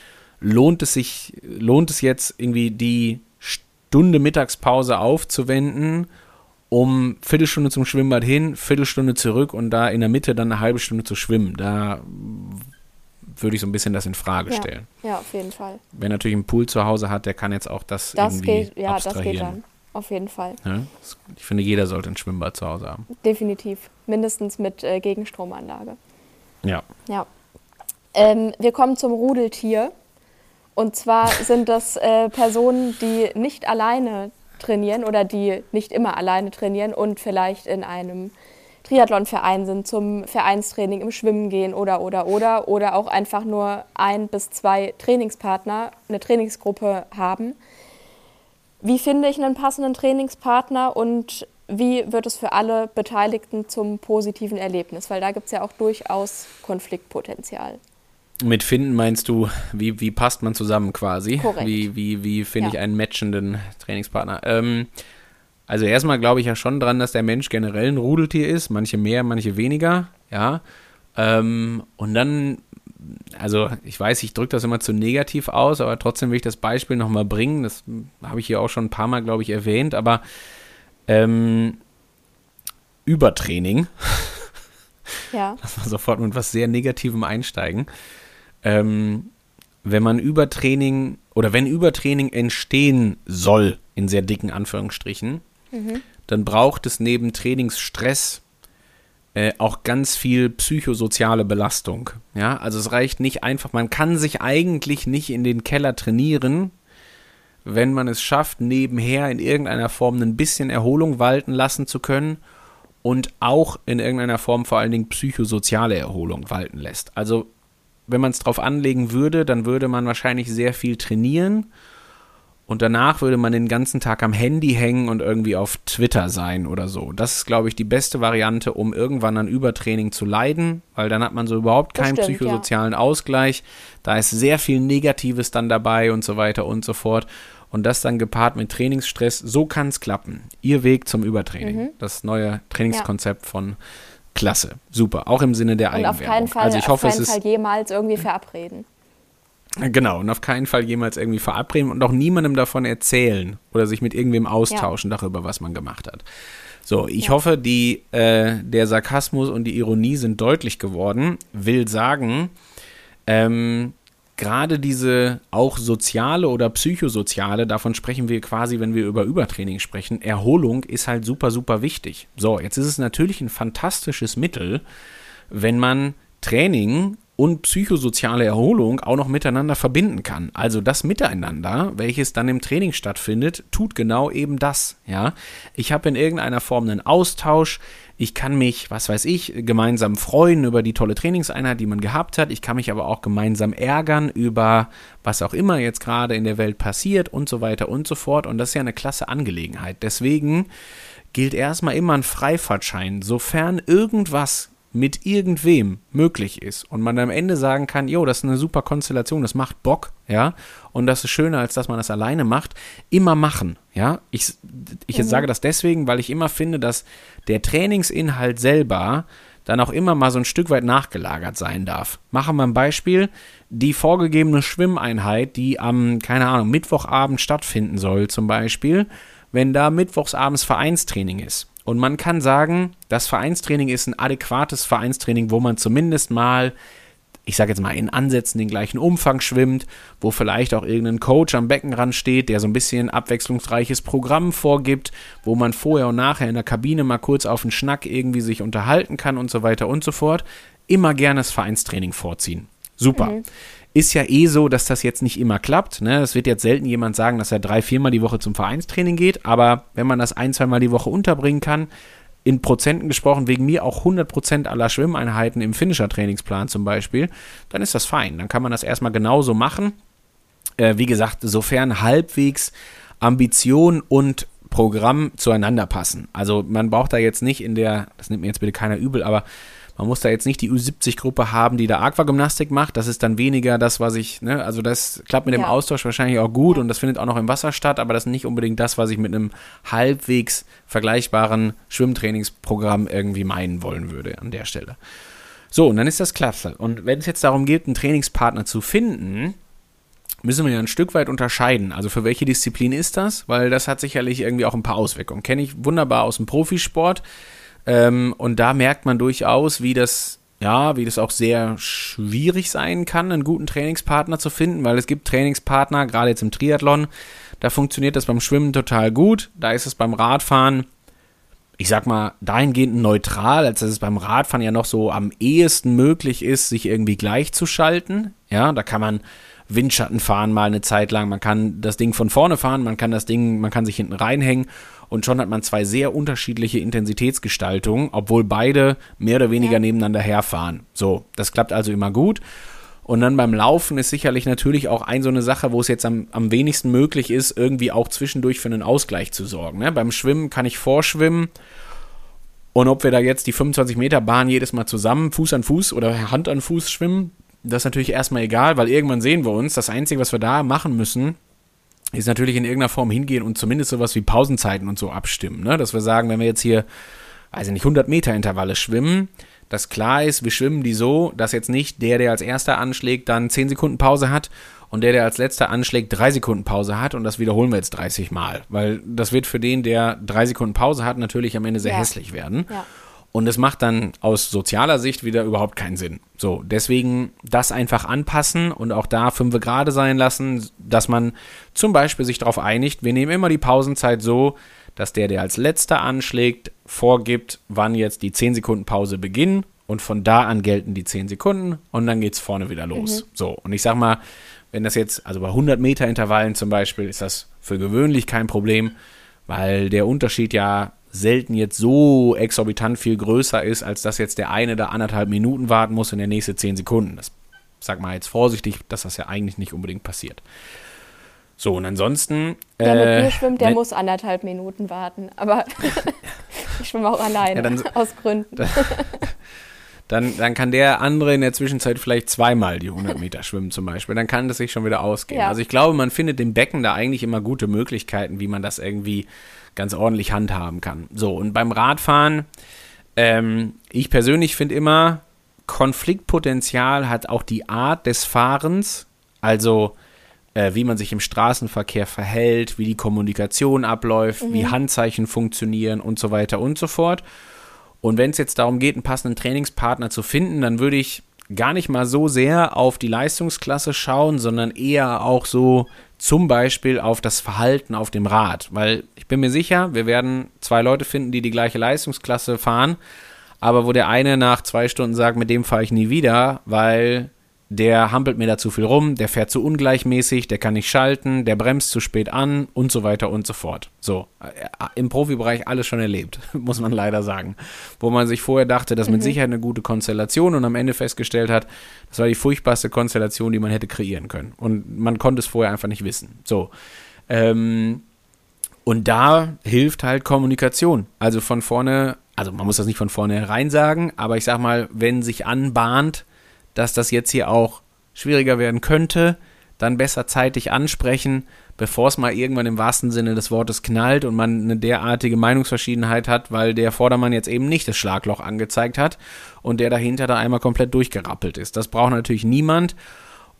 lohnt es sich, lohnt es jetzt irgendwie die Stunde Mittagspause aufzuwenden um Viertelstunde zum Schwimmbad hin, Viertelstunde zurück und da in der Mitte dann eine halbe Stunde zu schwimmen. Da würde ich so ein bisschen das in Frage stellen. Ja, ja auf jeden Fall. Wer natürlich einen Pool zu Hause hat, der kann jetzt auch das, das irgendwie geht, ja, abstrahieren. das geht dann. Auf jeden Fall. Ja, ich finde, jeder sollte ein Schwimmbad zu Hause haben. Definitiv. Mindestens mit äh, Gegenstromanlage. Ja. Ja. Ähm, wir kommen zum Rudeltier. Und zwar sind das äh, Personen, die nicht alleine trainieren oder die nicht immer alleine trainieren und vielleicht in einem Triathlonverein sind, zum Vereinstraining im Schwimmen gehen oder oder oder oder auch einfach nur ein bis zwei Trainingspartner, eine Trainingsgruppe haben. Wie finde ich einen passenden Trainingspartner und wie wird es für alle Beteiligten zum positiven Erlebnis? Weil da gibt es ja auch durchaus Konfliktpotenzial. Mit finden meinst du, wie, wie passt man zusammen quasi? Korrekt. Wie, wie, wie finde ja. ich einen matchenden Trainingspartner? Ähm, also erstmal glaube ich ja schon dran, dass der Mensch generell ein Rudeltier ist, manche mehr, manche weniger, ja. Ähm, und dann also ich weiß, ich drücke das immer zu negativ aus, aber trotzdem will ich das Beispiel nochmal bringen. Das habe ich hier auch schon ein paar Mal, glaube ich, erwähnt, aber ähm, Übertraining. Ja. Lass mal sofort mit was sehr Negativem einsteigen. Ähm, wenn man Übertraining oder wenn Übertraining entstehen soll, in sehr dicken Anführungsstrichen, mhm. dann braucht es neben Trainingsstress äh, auch ganz viel psychosoziale Belastung. Ja, also es reicht nicht einfach, man kann sich eigentlich nicht in den Keller trainieren, wenn man es schafft, nebenher in irgendeiner Form ein bisschen Erholung walten lassen zu können und auch in irgendeiner Form vor allen Dingen psychosoziale Erholung walten lässt. Also wenn man es drauf anlegen würde, dann würde man wahrscheinlich sehr viel trainieren und danach würde man den ganzen Tag am Handy hängen und irgendwie auf Twitter sein oder so. Das ist, glaube ich, die beste Variante, um irgendwann an Übertraining zu leiden, weil dann hat man so überhaupt keinen stimmt, psychosozialen ja. Ausgleich. Da ist sehr viel Negatives dann dabei und so weiter und so fort. Und das dann gepaart mit Trainingsstress, so kann es klappen. Ihr Weg zum Übertraining. Mhm. Das neue Trainingskonzept ja. von Klasse. Super. Auch im Sinne der und Eigenwerbung. Auf keinen Fall, also ich hoffe, auf keinen Fall jemals irgendwie verabreden. Genau, und auf keinen Fall jemals irgendwie verabreden und auch niemandem davon erzählen oder sich mit irgendwem austauschen ja. darüber, was man gemacht hat. So, ich ja. hoffe, die, äh, der Sarkasmus und die Ironie sind deutlich geworden. Will sagen, ähm, gerade diese auch soziale oder psychosoziale, davon sprechen wir quasi, wenn wir über Übertraining sprechen, Erholung ist halt super, super wichtig. So, jetzt ist es natürlich ein fantastisches Mittel, wenn man Training und psychosoziale Erholung auch noch miteinander verbinden kann. Also das Miteinander, welches dann im Training stattfindet, tut genau eben das. Ja, ich habe in irgendeiner Form einen Austausch. Ich kann mich, was weiß ich, gemeinsam freuen über die tolle Trainingseinheit, die man gehabt hat. Ich kann mich aber auch gemeinsam ärgern über was auch immer jetzt gerade in der Welt passiert und so weiter und so fort. Und das ist ja eine klasse Angelegenheit. Deswegen gilt erstmal immer ein Freifahrtschein, sofern irgendwas mit irgendwem möglich ist und man am Ende sagen kann, jo, das ist eine super Konstellation, das macht Bock, ja, und das ist schöner, als dass man das alleine macht, immer machen, ja. Ich, ich mhm. sage das deswegen, weil ich immer finde, dass der Trainingsinhalt selber dann auch immer mal so ein Stück weit nachgelagert sein darf. Machen wir ein Beispiel, die vorgegebene Schwimmeinheit, die am, keine Ahnung, Mittwochabend stattfinden soll zum Beispiel, wenn da mittwochsabends Vereinstraining ist und man kann sagen, das Vereinstraining ist ein adäquates Vereinstraining, wo man zumindest mal, ich sage jetzt mal, in Ansätzen den gleichen Umfang schwimmt, wo vielleicht auch irgendein Coach am Beckenrand steht, der so ein bisschen abwechslungsreiches Programm vorgibt, wo man vorher und nachher in der Kabine mal kurz auf den Schnack irgendwie sich unterhalten kann und so weiter und so fort. Immer gerne das Vereinstraining vorziehen. Super. Mhm. Ist ja eh so, dass das jetzt nicht immer klappt. Ne? Es wird jetzt selten jemand sagen, dass er drei, viermal die Woche zum Vereinstraining geht, aber wenn man das ein, zweimal die Woche unterbringen kann, in Prozenten gesprochen, wegen mir auch 100% aller Schwimmeinheiten im Finisher-Trainingsplan zum Beispiel, dann ist das fein. Dann kann man das erstmal genauso machen. Äh, wie gesagt, sofern halbwegs Ambition und Programm zueinander passen. Also man braucht da jetzt nicht in der, das nimmt mir jetzt bitte keiner übel, aber man muss da jetzt nicht die U70-Gruppe haben, die da Aquagymnastik macht. Das ist dann weniger das, was ich, ne, also das klappt mit dem ja. Austausch wahrscheinlich auch gut ja. und das findet auch noch im Wasser statt, aber das ist nicht unbedingt das, was ich mit einem halbwegs vergleichbaren Schwimmtrainingsprogramm irgendwie meinen wollen würde an der Stelle. So, und dann ist das klasse. Und wenn es jetzt darum geht, einen Trainingspartner zu finden, müssen wir ja ein Stück weit unterscheiden. Also für welche Disziplin ist das? Weil das hat sicherlich irgendwie auch ein paar Auswirkungen. Kenne ich wunderbar aus dem Profisport. Ähm, und da merkt man durchaus, wie das, ja, wie das auch sehr schwierig sein kann, einen guten Trainingspartner zu finden, weil es gibt Trainingspartner, gerade jetzt im Triathlon, da funktioniert das beim Schwimmen total gut. Da ist es beim Radfahren, ich sag mal, dahingehend neutral, als dass es beim Radfahren ja noch so am ehesten möglich ist, sich irgendwie gleichzuschalten. Ja, da kann man Windschatten fahren mal eine Zeit lang, man kann das Ding von vorne fahren, man kann das Ding, man kann sich hinten reinhängen und schon hat man zwei sehr unterschiedliche Intensitätsgestaltungen, obwohl beide mehr oder weniger ja. nebeneinander herfahren. So, das klappt also immer gut. Und dann beim Laufen ist sicherlich natürlich auch ein so eine Sache, wo es jetzt am, am wenigsten möglich ist, irgendwie auch zwischendurch für einen Ausgleich zu sorgen. Ne? Beim Schwimmen kann ich vorschwimmen und ob wir da jetzt die 25 Meter Bahn jedes Mal zusammen Fuß an Fuß oder Hand an Fuß schwimmen, das ist natürlich erstmal egal, weil irgendwann sehen wir uns. Das Einzige, was wir da machen müssen, ist natürlich in irgendeiner Form hingehen und zumindest sowas wie Pausenzeiten und so abstimmen. Ne? Dass wir sagen, wenn wir jetzt hier, weiß ich nicht, 100 Meter Intervalle schwimmen, dass klar ist, wir schwimmen die so, dass jetzt nicht der, der als erster anschlägt, dann 10 Sekunden Pause hat und der, der als letzter anschlägt, 3 Sekunden Pause hat und das wiederholen wir jetzt 30 Mal. Weil das wird für den, der 3 Sekunden Pause hat, natürlich am Ende sehr Ja. hässlich werden. Ja. Und es macht dann aus sozialer Sicht wieder überhaupt keinen Sinn. So, deswegen das einfach anpassen und auch da fünfe gerade sein lassen, dass man zum Beispiel sich darauf einigt, wir nehmen immer die Pausenzeit so, dass der, der als letzter anschlägt, vorgibt, wann jetzt die 10 Sekunden Pause beginnen und von da an gelten die 10 Sekunden und dann geht's vorne wieder los. So, und ich sag mal, wenn das jetzt, also bei 100 Meter Intervallen zum Beispiel, ist das für gewöhnlich kein Problem, weil der Unterschied ja selten jetzt so exorbitant viel größer ist, als dass jetzt der eine da anderthalb Minuten warten muss und der nächste 10 Sekunden. Das sag mal jetzt vorsichtig, dass das ja eigentlich nicht unbedingt passiert. So, und ansonsten. Mit äh, mir schwimmt, der wenn- muss anderthalb Minuten warten. Aber ich schwimme auch alleine, Ja, dann- aus Gründen. dann, dann kann der andere in der Zwischenzeit vielleicht zweimal die 100 Meter schwimmen zum Beispiel. Dann kann das sich schon wieder ausgehen. Ja. Also ich glaube, man findet im Becken da eigentlich immer gute Möglichkeiten, wie man das irgendwie ganz ordentlich handhaben kann. So, und beim Radfahren, ähm, ich persönlich finde immer, Konfliktpotenzial hat auch die Art des Fahrens, also äh, wie man sich im Straßenverkehr verhält, wie die Kommunikation abläuft, wie Handzeichen funktionieren und so weiter und so fort. Und wenn es jetzt darum geht, einen passenden Trainingspartner zu finden, dann würde ich gar nicht mal so sehr auf die Leistungsklasse schauen, sondern eher auch so zum Beispiel auf das Verhalten auf dem Rad. Weil ich bin mir sicher, wir werden zwei Leute finden, die die gleiche Leistungsklasse fahren, aber wo der eine nach zwei Stunden sagt, mit dem fahre ich nie wieder, weil der hampelt mir da zu viel rum, der fährt zu ungleichmäßig, der kann nicht schalten, der bremst zu spät an und so weiter und so fort. So, äh, im Profibereich alles schon erlebt, muss man leider sagen. Wo man sich vorher dachte, das ist mit Sicherheit eine gute Konstellation und am Ende festgestellt hat, das war die furchtbarste Konstellation, die man hätte kreieren können. Und man konnte es vorher einfach nicht wissen. So, ähm, und da hilft halt Kommunikation. Also von vorne, also man muss das nicht von vornherein sagen, aber ich sag mal, wenn sich anbahnt, dass das jetzt hier auch schwieriger werden könnte, dann besser zeitig ansprechen, bevor es mal irgendwann im wahrsten Sinne des Wortes knallt und man eine derartige Meinungsverschiedenheit hat, weil der Vordermann jetzt eben nicht das Schlagloch angezeigt hat und der dahinter da einmal komplett durchgerappelt ist. Das braucht natürlich niemand.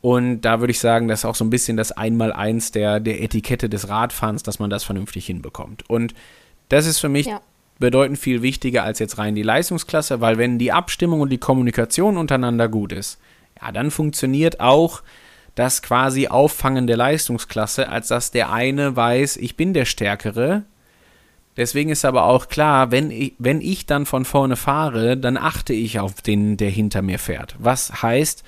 Und da würde ich sagen, das ist auch so ein bisschen das Einmaleins der, der Etikette des Radfahrens, dass man das vernünftig hinbekommt. Und das ist für mich Ja. Bedeutend viel wichtiger als jetzt rein die Leistungsklasse, weil wenn die Abstimmung und die Kommunikation untereinander gut ist, ja, dann funktioniert auch das quasi Auffangen der Leistungsklasse, als dass der eine weiß, ich bin der Stärkere. Deswegen ist aber auch klar, wenn ich, wenn ich dann von vorne fahre, dann achte ich auf den, der hinter mir fährt. Was heißt,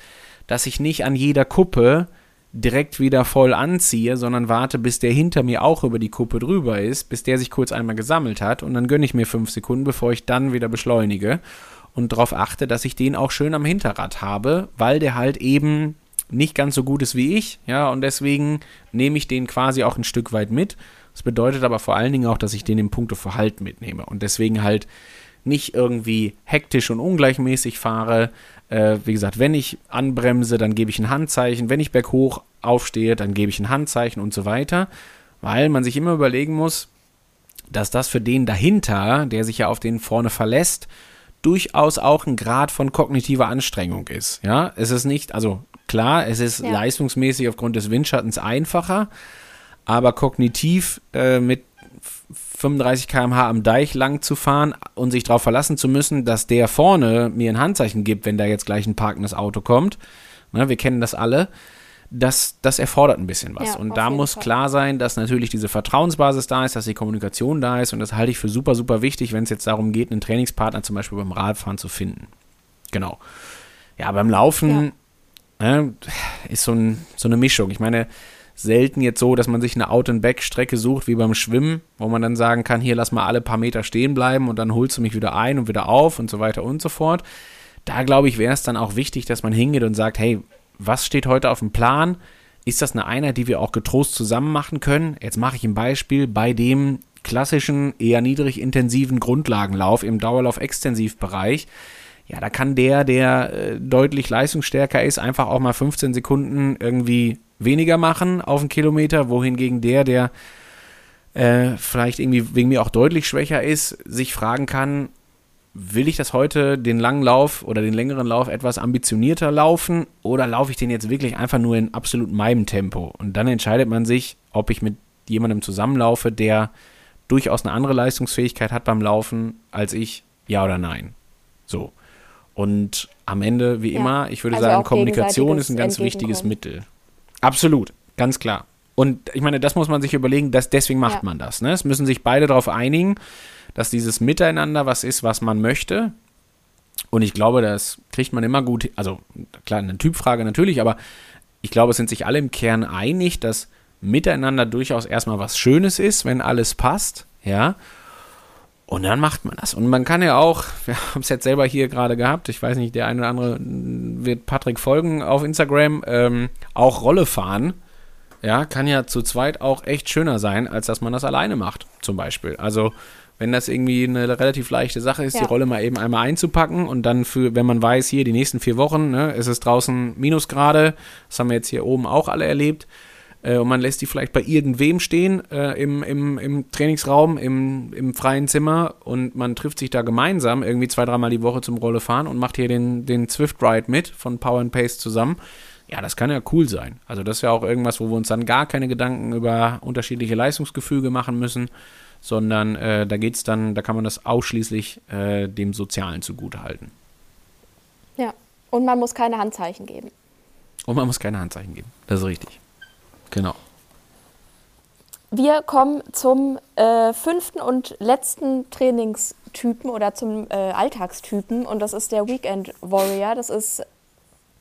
dass ich nicht an jeder Kuppe direkt wieder voll anziehe, sondern warte, bis der hinter mir auch über die Kuppe drüber ist, bis der sich kurz einmal gesammelt hat und dann gönne ich mir fünf Sekunden, bevor ich dann wieder beschleunige und darauf achte, dass ich den auch schön am Hinterrad habe, weil der halt eben nicht ganz so gut ist wie ich, ja, und deswegen nehme ich den quasi auch ein Stück weit mit. Das bedeutet aber vor allen Dingen auch, dass ich den im Punkto Verhalten mitnehme und deswegen halt nicht irgendwie hektisch und ungleichmäßig fahre. Äh, wie gesagt, wenn ich anbremse, dann gebe ich ein Handzeichen. Wenn ich berghoch aufstehe, dann gebe ich ein Handzeichen und so weiter. Weil man sich immer überlegen muss, dass das für den dahinter, der sich ja auf den vorne verlässt, durchaus auch ein Grad von kognitiver Anstrengung ist. Ja, es ist nicht, also klar, es ist Ja. leistungsmäßig aufgrund des Windschattens einfacher, aber kognitiv äh, mit 35 km/h am Deich lang zu fahren und sich darauf verlassen zu müssen, dass der vorne mir ein Handzeichen gibt, wenn da jetzt gleich ein parkendes Auto kommt. Ne, wir kennen das alle. Das, das erfordert ein bisschen was. Ja, und da muss Fall. klar sein, dass natürlich diese Vertrauensbasis da ist, dass die Kommunikation da ist. Und das halte ich für super, super wichtig, wenn es jetzt darum geht, einen Trainingspartner zum Beispiel beim Radfahren zu finden. Genau. Ja, beim Laufen ne, ist so, ein, so eine Mischung. Ich meine, selten jetzt so, dass man sich eine Out-and-Back-Strecke sucht, wie beim Schwimmen, wo man dann sagen kann, hier lass mal alle paar Meter stehen bleiben und dann holst du mich wieder ein und wieder auf und so weiter und so fort. Da glaube ich, wäre es dann auch wichtig, dass man hingeht und sagt, hey, was steht heute auf dem Plan? Ist das eine Einheit, die wir auch getrost zusammen machen können? Jetzt mache ich ein Beispiel bei dem klassischen, eher niedrig intensiven Grundlagenlauf im Dauerlauf-Extensivbereich. Ja, da kann der, der äh, deutlich leistungsstärker ist, einfach auch mal 15 Sekunden irgendwie weniger machen auf einen Kilometer, wohingegen der, der äh, vielleicht irgendwie wegen mir auch deutlich schwächer ist, sich fragen kann, will ich das heute den langen Lauf oder den längeren Lauf etwas ambitionierter laufen oder laufe ich den jetzt wirklich einfach nur in absolut meinem Tempo? Und dann entscheidet man sich, ob ich mit jemandem zusammenlaufe, der durchaus eine andere Leistungsfähigkeit hat beim Laufen als ich, ja oder nein. So. Und am Ende, wie ja. immer, ich würde also sagen, Kommunikation ist ein ganz wichtiges Mittel. Absolut, ganz klar. Und ich meine, das muss man sich überlegen, dass deswegen macht ja. man das. Ne? Es müssen sich beide darauf einigen, dass dieses Miteinander was ist, was man möchte. Und ich glaube, das kriegt man immer gut, also klar, eine Typfrage natürlich, aber ich glaube, es sind sich alle im Kern einig, dass Miteinander durchaus erstmal was Schönes ist, wenn alles passt, ja. Und dann macht man das. Und man kann ja auch, wir haben es jetzt selber hier gerade gehabt, ich weiß nicht, der eine oder andere wird Patrick folgen auf Instagram, ähm, auch Rolle fahren. Ja, kann ja zu zweit auch echt schöner sein, als dass man das alleine macht, zum Beispiel. Also, wenn das irgendwie eine relativ leichte Sache ist, ja. die Rolle mal eben einmal einzupacken und dann für, wenn man weiß, hier die nächsten vier Wochen, ne, ist es draußen Minusgrade, das haben wir jetzt hier oben auch alle erlebt, äh, und man lässt die vielleicht bei irgendwem stehen äh, im, im, im Trainingsraum, im, im freien Zimmer und man trifft sich da gemeinsam irgendwie zwei, dreimal die Woche zum Rolle fahren und macht hier den, den Swift Ride mit von Power and Pace zusammen. Ja, das kann ja cool sein. Also das ist ja auch irgendwas, wo wir uns dann gar keine Gedanken über unterschiedliche Leistungsgefüge machen müssen, sondern äh, da geht's dann, da kann man das ausschließlich äh, dem Sozialen zugutehalten. Ja, und man muss keine Handzeichen geben. Und man muss keine Handzeichen geben. Das ist richtig. Genau. Wir kommen zum äh, fünften und letzten Trainingstypen oder zum äh, Alltagstypen und das ist der Weekend Warrior. Das ist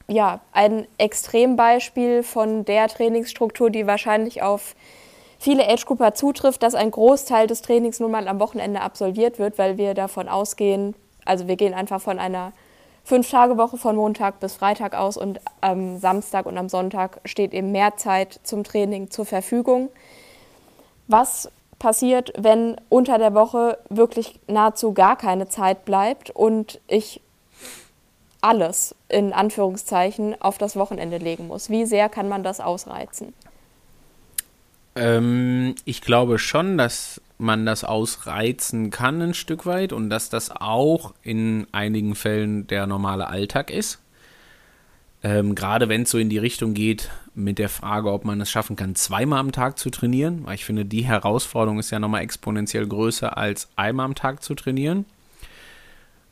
ja ein Extrembeispiel von der Trainingsstruktur, die wahrscheinlich auf viele Age-Grupper zutrifft, dass ein Großteil des Trainings nun mal am Wochenende absolviert wird, weil wir davon ausgehen, also wir gehen einfach von einer Fünf-Tage-Woche von Montag bis Freitag aus und am Samstag und am Sonntag steht eben mehr Zeit zum Training zur Verfügung. Was passiert, wenn unter der Woche wirklich nahezu gar keine Zeit bleibt und ich alles in Anführungszeichen auf das Wochenende legen muss? Wie sehr kann man das ausreizen? Ähm, ich glaube schon, dass man das ausreizen kann ein Stück weit und dass das auch in einigen Fällen der normale Alltag ist. Ähm, Gerade wenn es so in die Richtung geht mit der Frage, ob man es schaffen kann, zweimal am Tag zu trainieren, weil ich finde, die Herausforderung ist ja nochmal exponentiell größer als einmal am Tag zu trainieren.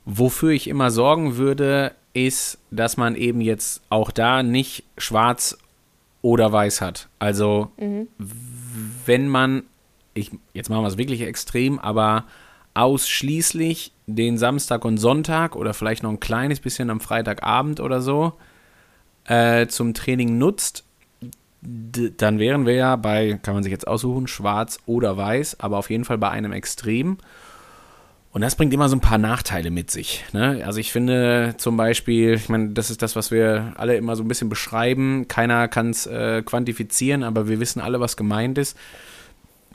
Wofür ich immer sorgen würde, ist, dass man eben jetzt auch da nicht schwarz oder weiß hat. Also, mhm. wenn man ich, jetzt machen wir es wirklich extrem, aber ausschließlich den Samstag und Sonntag oder vielleicht noch ein kleines bisschen am Freitagabend oder so äh, zum Training nutzt, dann wären wir ja bei, kann man sich jetzt aussuchen, schwarz oder weiß, aber auf jeden Fall bei einem Extrem. Und das bringt immer so ein paar Nachteile mit sich. Ne? Also ich finde zum Beispiel, ich meine, das ist das, was wir alle immer so ein bisschen beschreiben. Keiner kann es äh, quantifizieren, aber wir wissen alle, was gemeint ist.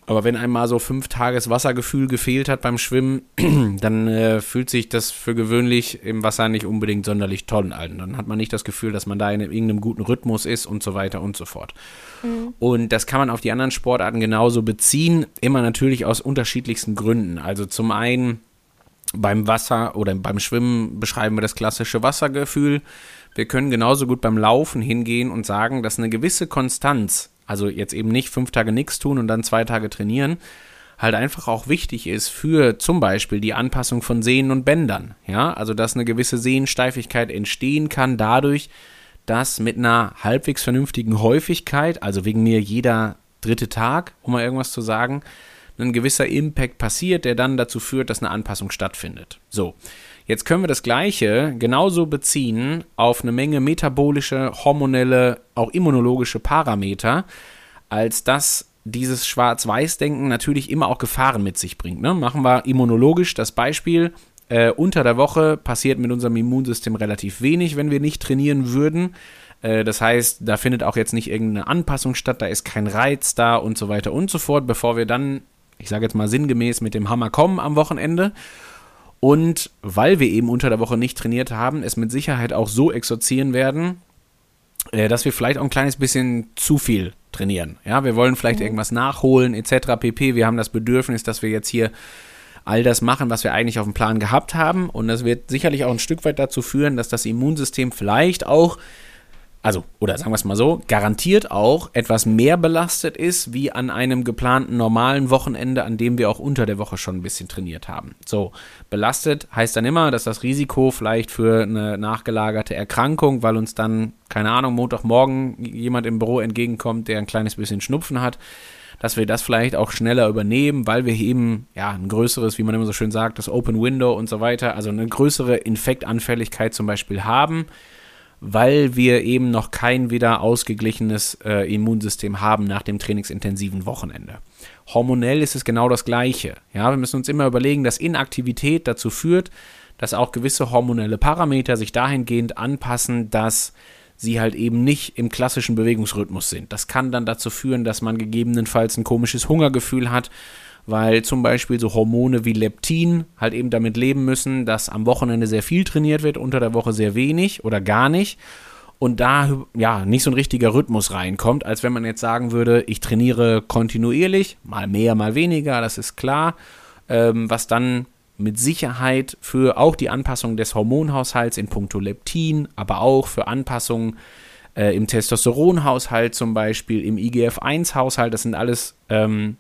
Aber wenn einmal so fünf Tages Wassergefühl gefehlt hat beim Schwimmen, dann äh, fühlt sich das für gewöhnlich im Wasser nicht unbedingt sonderlich toll an. Dann hat man nicht das Gefühl, dass man da in irgendeinem guten Rhythmus ist und so weiter und so fort. Mhm. Und das kann man auf die anderen Sportarten genauso beziehen, immer natürlich aus unterschiedlichsten Gründen. Also zum einen beim Wasser oder beim Schwimmen beschreiben wir das klassische Wassergefühl. Wir können genauso gut beim Laufen hingehen und sagen, dass eine gewisse Konstanz also jetzt eben nicht fünf Tage nichts tun und dann zwei Tage trainieren, halt einfach auch wichtig ist für zum Beispiel die Anpassung von Sehnen und Bändern. Ja, also dass eine gewisse Sehnensteifigkeit entstehen kann dadurch, dass mit einer halbwegs vernünftigen Häufigkeit, also wegen mir jeder dritte Tag, um mal irgendwas zu sagen, ein gewisser Impact passiert, der dann dazu führt, dass eine Anpassung stattfindet. So. Jetzt können wir das Gleiche genauso beziehen auf eine Menge metabolische, hormonelle, auch immunologische Parameter, als dass dieses Schwarz-Weiß-Denken natürlich immer auch Gefahren mit sich bringt. Ne? Machen wir immunologisch das Beispiel. Äh, unter der Woche passiert mit unserem Immunsystem relativ wenig, wenn wir nicht trainieren würden. Äh, das heißt, da findet auch jetzt nicht irgendeine Anpassung statt, da ist kein Reiz da und so weiter und so fort, bevor wir dann, ich sage jetzt mal sinngemäß, mit dem Hammer kommen am Wochenende. Und weil wir eben unter der Woche nicht trainiert haben, es mit Sicherheit auch so exorzieren werden, äh, dass wir vielleicht auch ein kleines bisschen zu viel trainieren. Ja, wir wollen vielleicht mhm. irgendwas nachholen etc. pp. Wir haben das Bedürfnis, dass wir jetzt hier all das machen, was wir eigentlich auf dem Plan gehabt haben. Und das wird sicherlich auch ein Stück weit dazu führen, dass das Immunsystem vielleicht auch also, oder sagen wir es mal so, garantiert auch etwas mehr belastet ist, wie an einem geplanten normalen Wochenende, an dem wir auch unter der Woche schon ein bisschen trainiert haben. So, belastet heißt dann immer, dass das Risiko vielleicht für eine nachgelagerte Erkrankung, weil uns dann, keine Ahnung, Montagmorgen jemand im Büro entgegenkommt, der ein kleines bisschen Schnupfen hat, dass wir das vielleicht auch schneller übernehmen, weil wir eben ja ein größeres, wie man immer so schön sagt, das Open Window und so weiter, also eine größere Infektanfälligkeit zum Beispiel haben weil wir eben noch kein wieder ausgeglichenes äh, Immunsystem haben nach dem trainingsintensiven Wochenende. Hormonell ist es genau das Gleiche. Ja, wir müssen uns immer überlegen, dass Inaktivität dazu führt, dass auch gewisse hormonelle Parameter sich dahingehend anpassen, dass sie halt eben nicht im klassischen Bewegungsrhythmus sind. Das kann dann dazu führen, dass man gegebenenfalls ein komisches Hungergefühl hat weil zum Beispiel so Hormone wie Leptin halt eben damit leben müssen, dass am Wochenende sehr viel trainiert wird, unter der Woche sehr wenig oder gar nicht. Und da ja nicht so ein richtiger Rhythmus reinkommt, als wenn man jetzt sagen würde, ich trainiere kontinuierlich, mal mehr, mal weniger, das ist klar, ähm, was dann mit Sicherheit für auch die Anpassung des Hormonhaushalts in puncto Leptin, aber auch für Anpassungen äh, im Testosteronhaushalt zum Beispiel, im IGF-1-Haushalt, das sind alles ähm,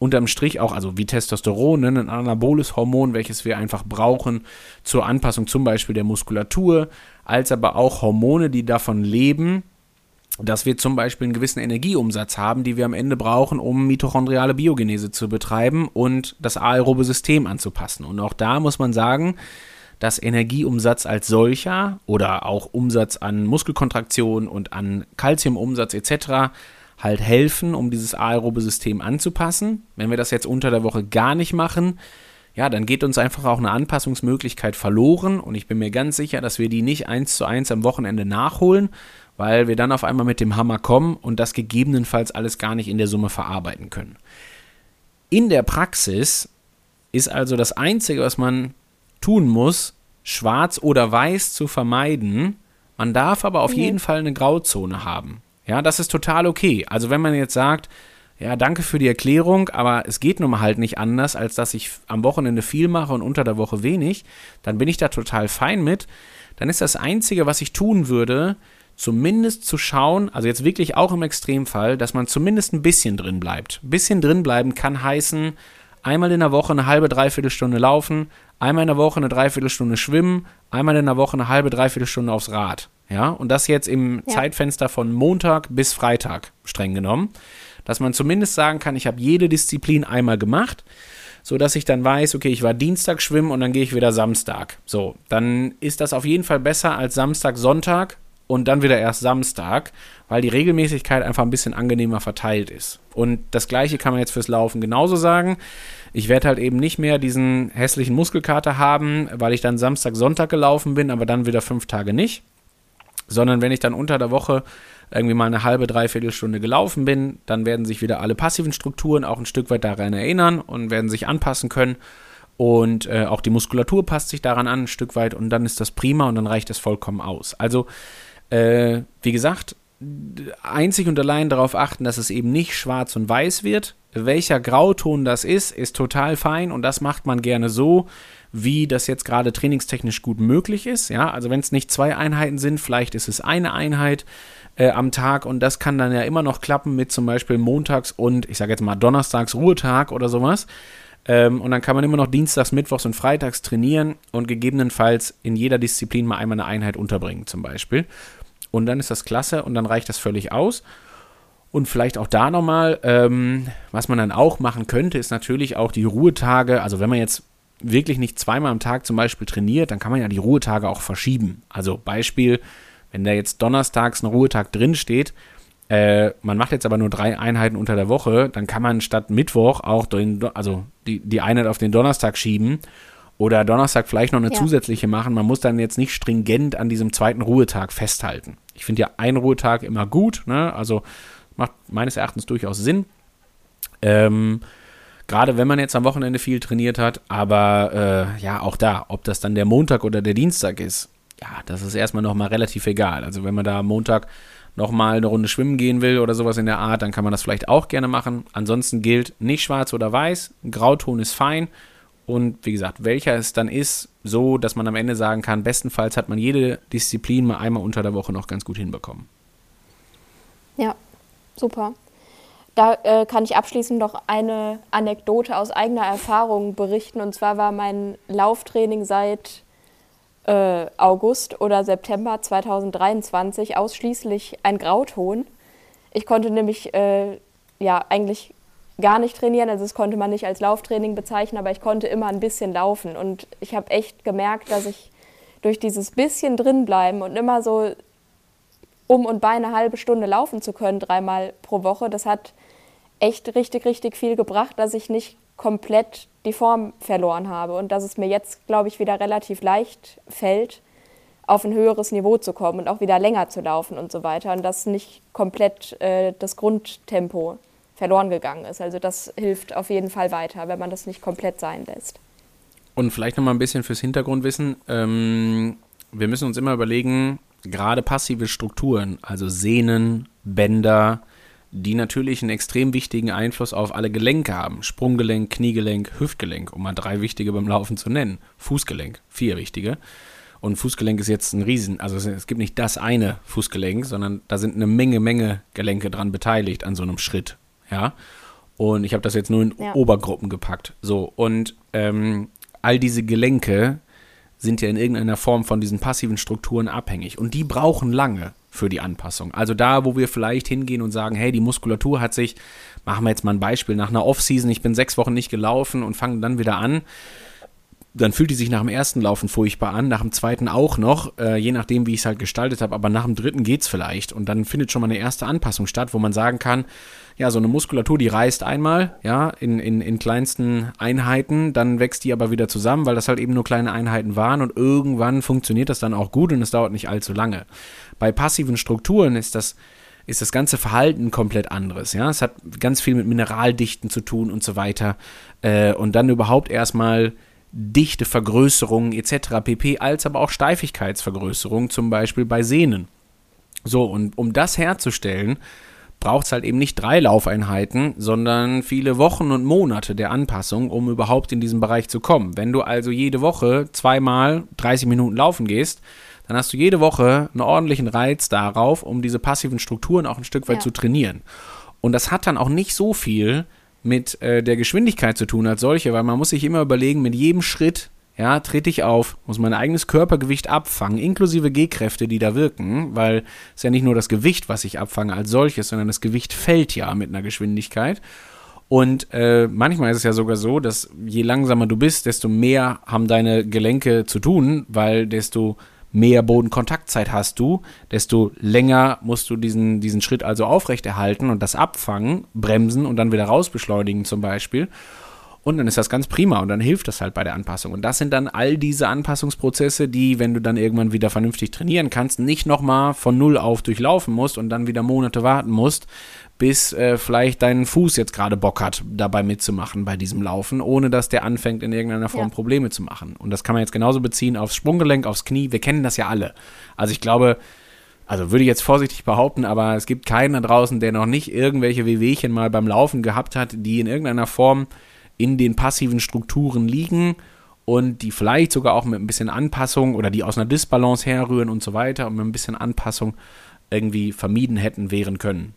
unterm Strich auch, also wie Testosteron, ne, ein anaboles Hormon, welches wir einfach brauchen zur Anpassung zum Beispiel der Muskulatur, als aber auch Hormone, die davon leben, dass wir zum Beispiel einen gewissen Energieumsatz haben, die wir am Ende brauchen, um mitochondriale Biogenese zu betreiben und das aerobe System anzupassen. Und auch da muss man sagen, dass Energieumsatz als solcher oder auch Umsatz an Muskelkontraktion und an Kalziumumsatz etc halt helfen, um dieses aerobe System anzupassen. Wenn wir das jetzt unter der Woche gar nicht machen, ja, dann geht uns einfach auch eine Anpassungsmöglichkeit verloren und ich bin mir ganz sicher, dass wir die nicht eins zu eins am Wochenende nachholen, weil wir dann auf einmal mit dem Hammer kommen und das gegebenenfalls alles gar nicht in der Summe verarbeiten können. In der Praxis ist also das Einzige, was man tun muss, schwarz oder weiß zu vermeiden. Man darf aber auf jeden Fall eine Grauzone haben. Ja, das ist total okay. Also wenn man jetzt sagt, ja, danke für die Erklärung, aber es geht nun mal halt nicht anders, als dass ich am Wochenende viel mache und unter der Woche wenig, dann bin ich da total fein mit. Dann ist das Einzige, was ich tun würde, zumindest zu schauen, also jetzt wirklich auch im Extremfall, dass man zumindest ein bisschen drin bleibt. Ein bisschen drin bleiben kann heißen, einmal in der Woche eine halbe, dreiviertel Stunde laufen, einmal in der Woche eine Dreiviertelstunde schwimmen, einmal in der Woche eine halbe, Dreiviertelstunde aufs Rad. Ja, und das jetzt im ja. Zeitfenster von Montag bis Freitag streng genommen, dass man zumindest sagen kann, ich habe jede Disziplin einmal gemacht, so dass ich dann weiß, okay, ich war Dienstag schwimmen und dann gehe ich wieder Samstag. So, dann ist das auf jeden Fall besser als Samstag, Sonntag und dann wieder erst Samstag, weil die Regelmäßigkeit einfach ein bisschen angenehmer verteilt ist. Und das gleiche kann man jetzt fürs Laufen genauso sagen. Ich werde halt eben nicht mehr diesen hässlichen Muskelkater haben, weil ich dann Samstag, Sonntag gelaufen bin, aber dann wieder fünf Tage nicht sondern wenn ich dann unter der Woche irgendwie mal eine halbe, dreiviertel Stunde gelaufen bin, dann werden sich wieder alle passiven Strukturen auch ein Stück weit daran erinnern und werden sich anpassen können. Und äh, auch die Muskulatur passt sich daran an, ein Stück weit, und dann ist das prima und dann reicht es vollkommen aus. Also, äh, wie gesagt, einzig und allein darauf achten, dass es eben nicht schwarz und weiß wird. Welcher Grauton das ist, ist total fein und das macht man gerne so, wie das jetzt gerade trainingstechnisch gut möglich ist. Ja, also wenn es nicht zwei Einheiten sind, vielleicht ist es eine Einheit äh, am Tag und das kann dann ja immer noch klappen mit zum Beispiel montags und ich sage jetzt mal donnerstags Ruhetag oder sowas. Ähm, und dann kann man immer noch dienstags, mittwochs und freitags trainieren und gegebenenfalls in jeder Disziplin mal einmal eine Einheit unterbringen, zum Beispiel. Und dann ist das klasse und dann reicht das völlig aus. Und vielleicht auch da nochmal, ähm, was man dann auch machen könnte, ist natürlich auch die Ruhetage. Also wenn man jetzt wirklich nicht zweimal am Tag zum Beispiel trainiert, dann kann man ja die Ruhetage auch verschieben. Also Beispiel, wenn da jetzt donnerstags ein Ruhetag drin steht, äh, man macht jetzt aber nur drei Einheiten unter der Woche, dann kann man statt Mittwoch auch den, also die, die Einheit auf den Donnerstag schieben oder Donnerstag vielleicht noch eine ja. zusätzliche machen. Man muss dann jetzt nicht stringent an diesem zweiten Ruhetag festhalten. Ich finde ja ein Ruhetag immer gut, ne? also macht meines Erachtens durchaus Sinn. Ähm, Gerade wenn man jetzt am Wochenende viel trainiert hat, aber äh, ja, auch da, ob das dann der Montag oder der Dienstag ist, ja, das ist erstmal nochmal relativ egal. Also wenn man da am Montag nochmal eine Runde schwimmen gehen will oder sowas in der Art, dann kann man das vielleicht auch gerne machen. Ansonsten gilt nicht schwarz oder weiß, Grauton ist fein und wie gesagt, welcher es dann ist, so dass man am Ende sagen kann, bestenfalls hat man jede Disziplin mal einmal unter der Woche noch ganz gut hinbekommen. Ja, super. Da äh, kann ich abschließend noch eine Anekdote aus eigener Erfahrung berichten. Und zwar war mein Lauftraining seit äh, August oder September 2023 ausschließlich ein Grauton. Ich konnte nämlich äh, ja eigentlich gar nicht trainieren, also das konnte man nicht als Lauftraining bezeichnen, aber ich konnte immer ein bisschen laufen und ich habe echt gemerkt, dass ich durch dieses bisschen drinbleiben und immer so um und bei eine halbe Stunde laufen zu können, dreimal pro Woche, das hat echt richtig, richtig viel gebracht, dass ich nicht komplett die Form verloren habe und dass es mir jetzt, glaube ich, wieder relativ leicht fällt, auf ein höheres Niveau zu kommen und auch wieder länger zu laufen und so weiter und dass nicht komplett äh, das Grundtempo verloren gegangen ist. Also das hilft auf jeden Fall weiter, wenn man das nicht komplett sein lässt. Und vielleicht noch mal ein bisschen fürs Hintergrundwissen. Ähm, wir müssen uns immer überlegen, gerade passive Strukturen, also Sehnen, Bänder, die natürlich einen extrem wichtigen Einfluss auf alle Gelenke haben. Sprunggelenk, Kniegelenk, Hüftgelenk, um mal drei wichtige beim Laufen zu nennen. Fußgelenk, vier wichtige. Und Fußgelenk ist jetzt ein Riesen, also es gibt nicht das eine Fußgelenk, sondern da sind eine Menge, Menge Gelenke dran beteiligt an so einem Schritt. Ja. Und ich habe das jetzt nur in ja. Obergruppen gepackt. So, und ähm, all diese Gelenke sind ja in irgendeiner Form von diesen passiven Strukturen abhängig. Und die brauchen lange für die Anpassung. Also da, wo wir vielleicht hingehen und sagen, hey, die Muskulatur hat sich, machen wir jetzt mal ein Beispiel, nach einer Off-Season, ich bin sechs Wochen nicht gelaufen und fange dann wieder an, dann fühlt die sich nach dem ersten Laufen furchtbar an, nach dem zweiten auch noch, äh, je nachdem, wie ich es halt gestaltet habe, aber nach dem dritten geht es vielleicht. Und dann findet schon mal eine erste Anpassung statt, wo man sagen kann, ja, so eine Muskulatur, die reißt einmal, ja, in, in, in kleinsten Einheiten, dann wächst die aber wieder zusammen, weil das halt eben nur kleine Einheiten waren und irgendwann funktioniert das dann auch gut und es dauert nicht allzu lange. Bei passiven Strukturen ist das, ist das ganze Verhalten komplett anderes. Ja, es hat ganz viel mit Mineraldichten zu tun und so weiter. Äh, und dann überhaupt erstmal Dichte, Vergrößerungen etc. pp. als aber auch Steifigkeitsvergrößerung, zum Beispiel bei Sehnen. So, und um das herzustellen, braucht es halt eben nicht drei Laufeinheiten, sondern viele Wochen und Monate der Anpassung, um überhaupt in diesen Bereich zu kommen. Wenn du also jede Woche zweimal 30 Minuten laufen gehst, dann hast du jede Woche einen ordentlichen Reiz darauf, um diese passiven Strukturen auch ein Stück weit ja. zu trainieren. Und das hat dann auch nicht so viel mit äh, der Geschwindigkeit zu tun als solche, weil man muss sich immer überlegen, mit jedem Schritt, ja, trete ich auf, muss mein eigenes Körpergewicht abfangen, inklusive G-Kräfte, die da wirken, weil es ja nicht nur das Gewicht, was ich abfange als solches, sondern das Gewicht fällt ja mit einer Geschwindigkeit. Und äh, manchmal ist es ja sogar so, dass je langsamer du bist, desto mehr haben deine Gelenke zu tun, weil desto mehr Bodenkontaktzeit hast du, desto länger musst du diesen, diesen Schritt also aufrechterhalten und das abfangen, bremsen und dann wieder rausbeschleunigen zum Beispiel. Und dann ist das ganz prima und dann hilft das halt bei der Anpassung. Und das sind dann all diese Anpassungsprozesse, die, wenn du dann irgendwann wieder vernünftig trainieren kannst, nicht nochmal von Null auf durchlaufen musst und dann wieder Monate warten musst, bis äh, vielleicht dein Fuß jetzt gerade Bock hat, dabei mitzumachen bei diesem Laufen, ohne dass der anfängt, in irgendeiner Form ja. Probleme zu machen. Und das kann man jetzt genauso beziehen aufs Sprunggelenk, aufs Knie. Wir kennen das ja alle. Also ich glaube, also würde ich jetzt vorsichtig behaupten, aber es gibt keinen da draußen, der noch nicht irgendwelche Wehwehchen mal beim Laufen gehabt hat, die in irgendeiner Form in den passiven Strukturen liegen und die vielleicht sogar auch mit ein bisschen Anpassung oder die aus einer Disbalance herrühren und so weiter und mit ein bisschen Anpassung irgendwie vermieden hätten wären können.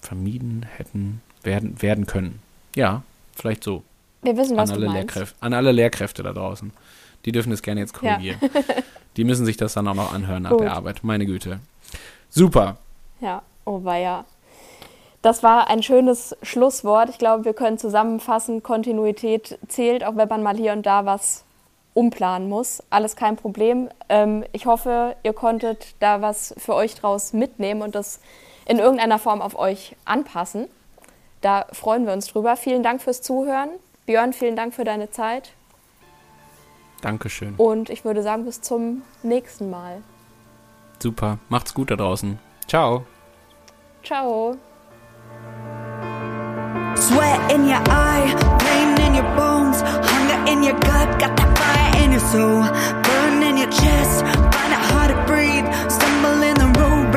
Vermieden hätten werden, werden können. Ja, vielleicht so. Wir wissen, was an alle du Lehrkräfte, An alle Lehrkräfte da draußen. Die dürfen es gerne jetzt korrigieren. Ja. die müssen sich das dann auch noch anhören nach Gut. der Arbeit. Meine Güte. Super. Ja, oh weia. Das war ein schönes Schlusswort. Ich glaube, wir können zusammenfassen, Kontinuität zählt, auch wenn man mal hier und da was umplanen muss. Alles kein Problem. Ähm, ich hoffe, ihr konntet da was für euch draus mitnehmen und das in irgendeiner Form auf euch anpassen. Da freuen wir uns drüber. Vielen Dank fürs Zuhören. Björn, vielen Dank für deine Zeit. Dankeschön. Und ich würde sagen, bis zum nächsten Mal. Super. Macht's gut da draußen. Ciao. Ciao. Sweat in your eye, pain in your bones, hunger in your gut, got that fire in your soul, burn in your chest, find it hard to breathe, stumble in the road,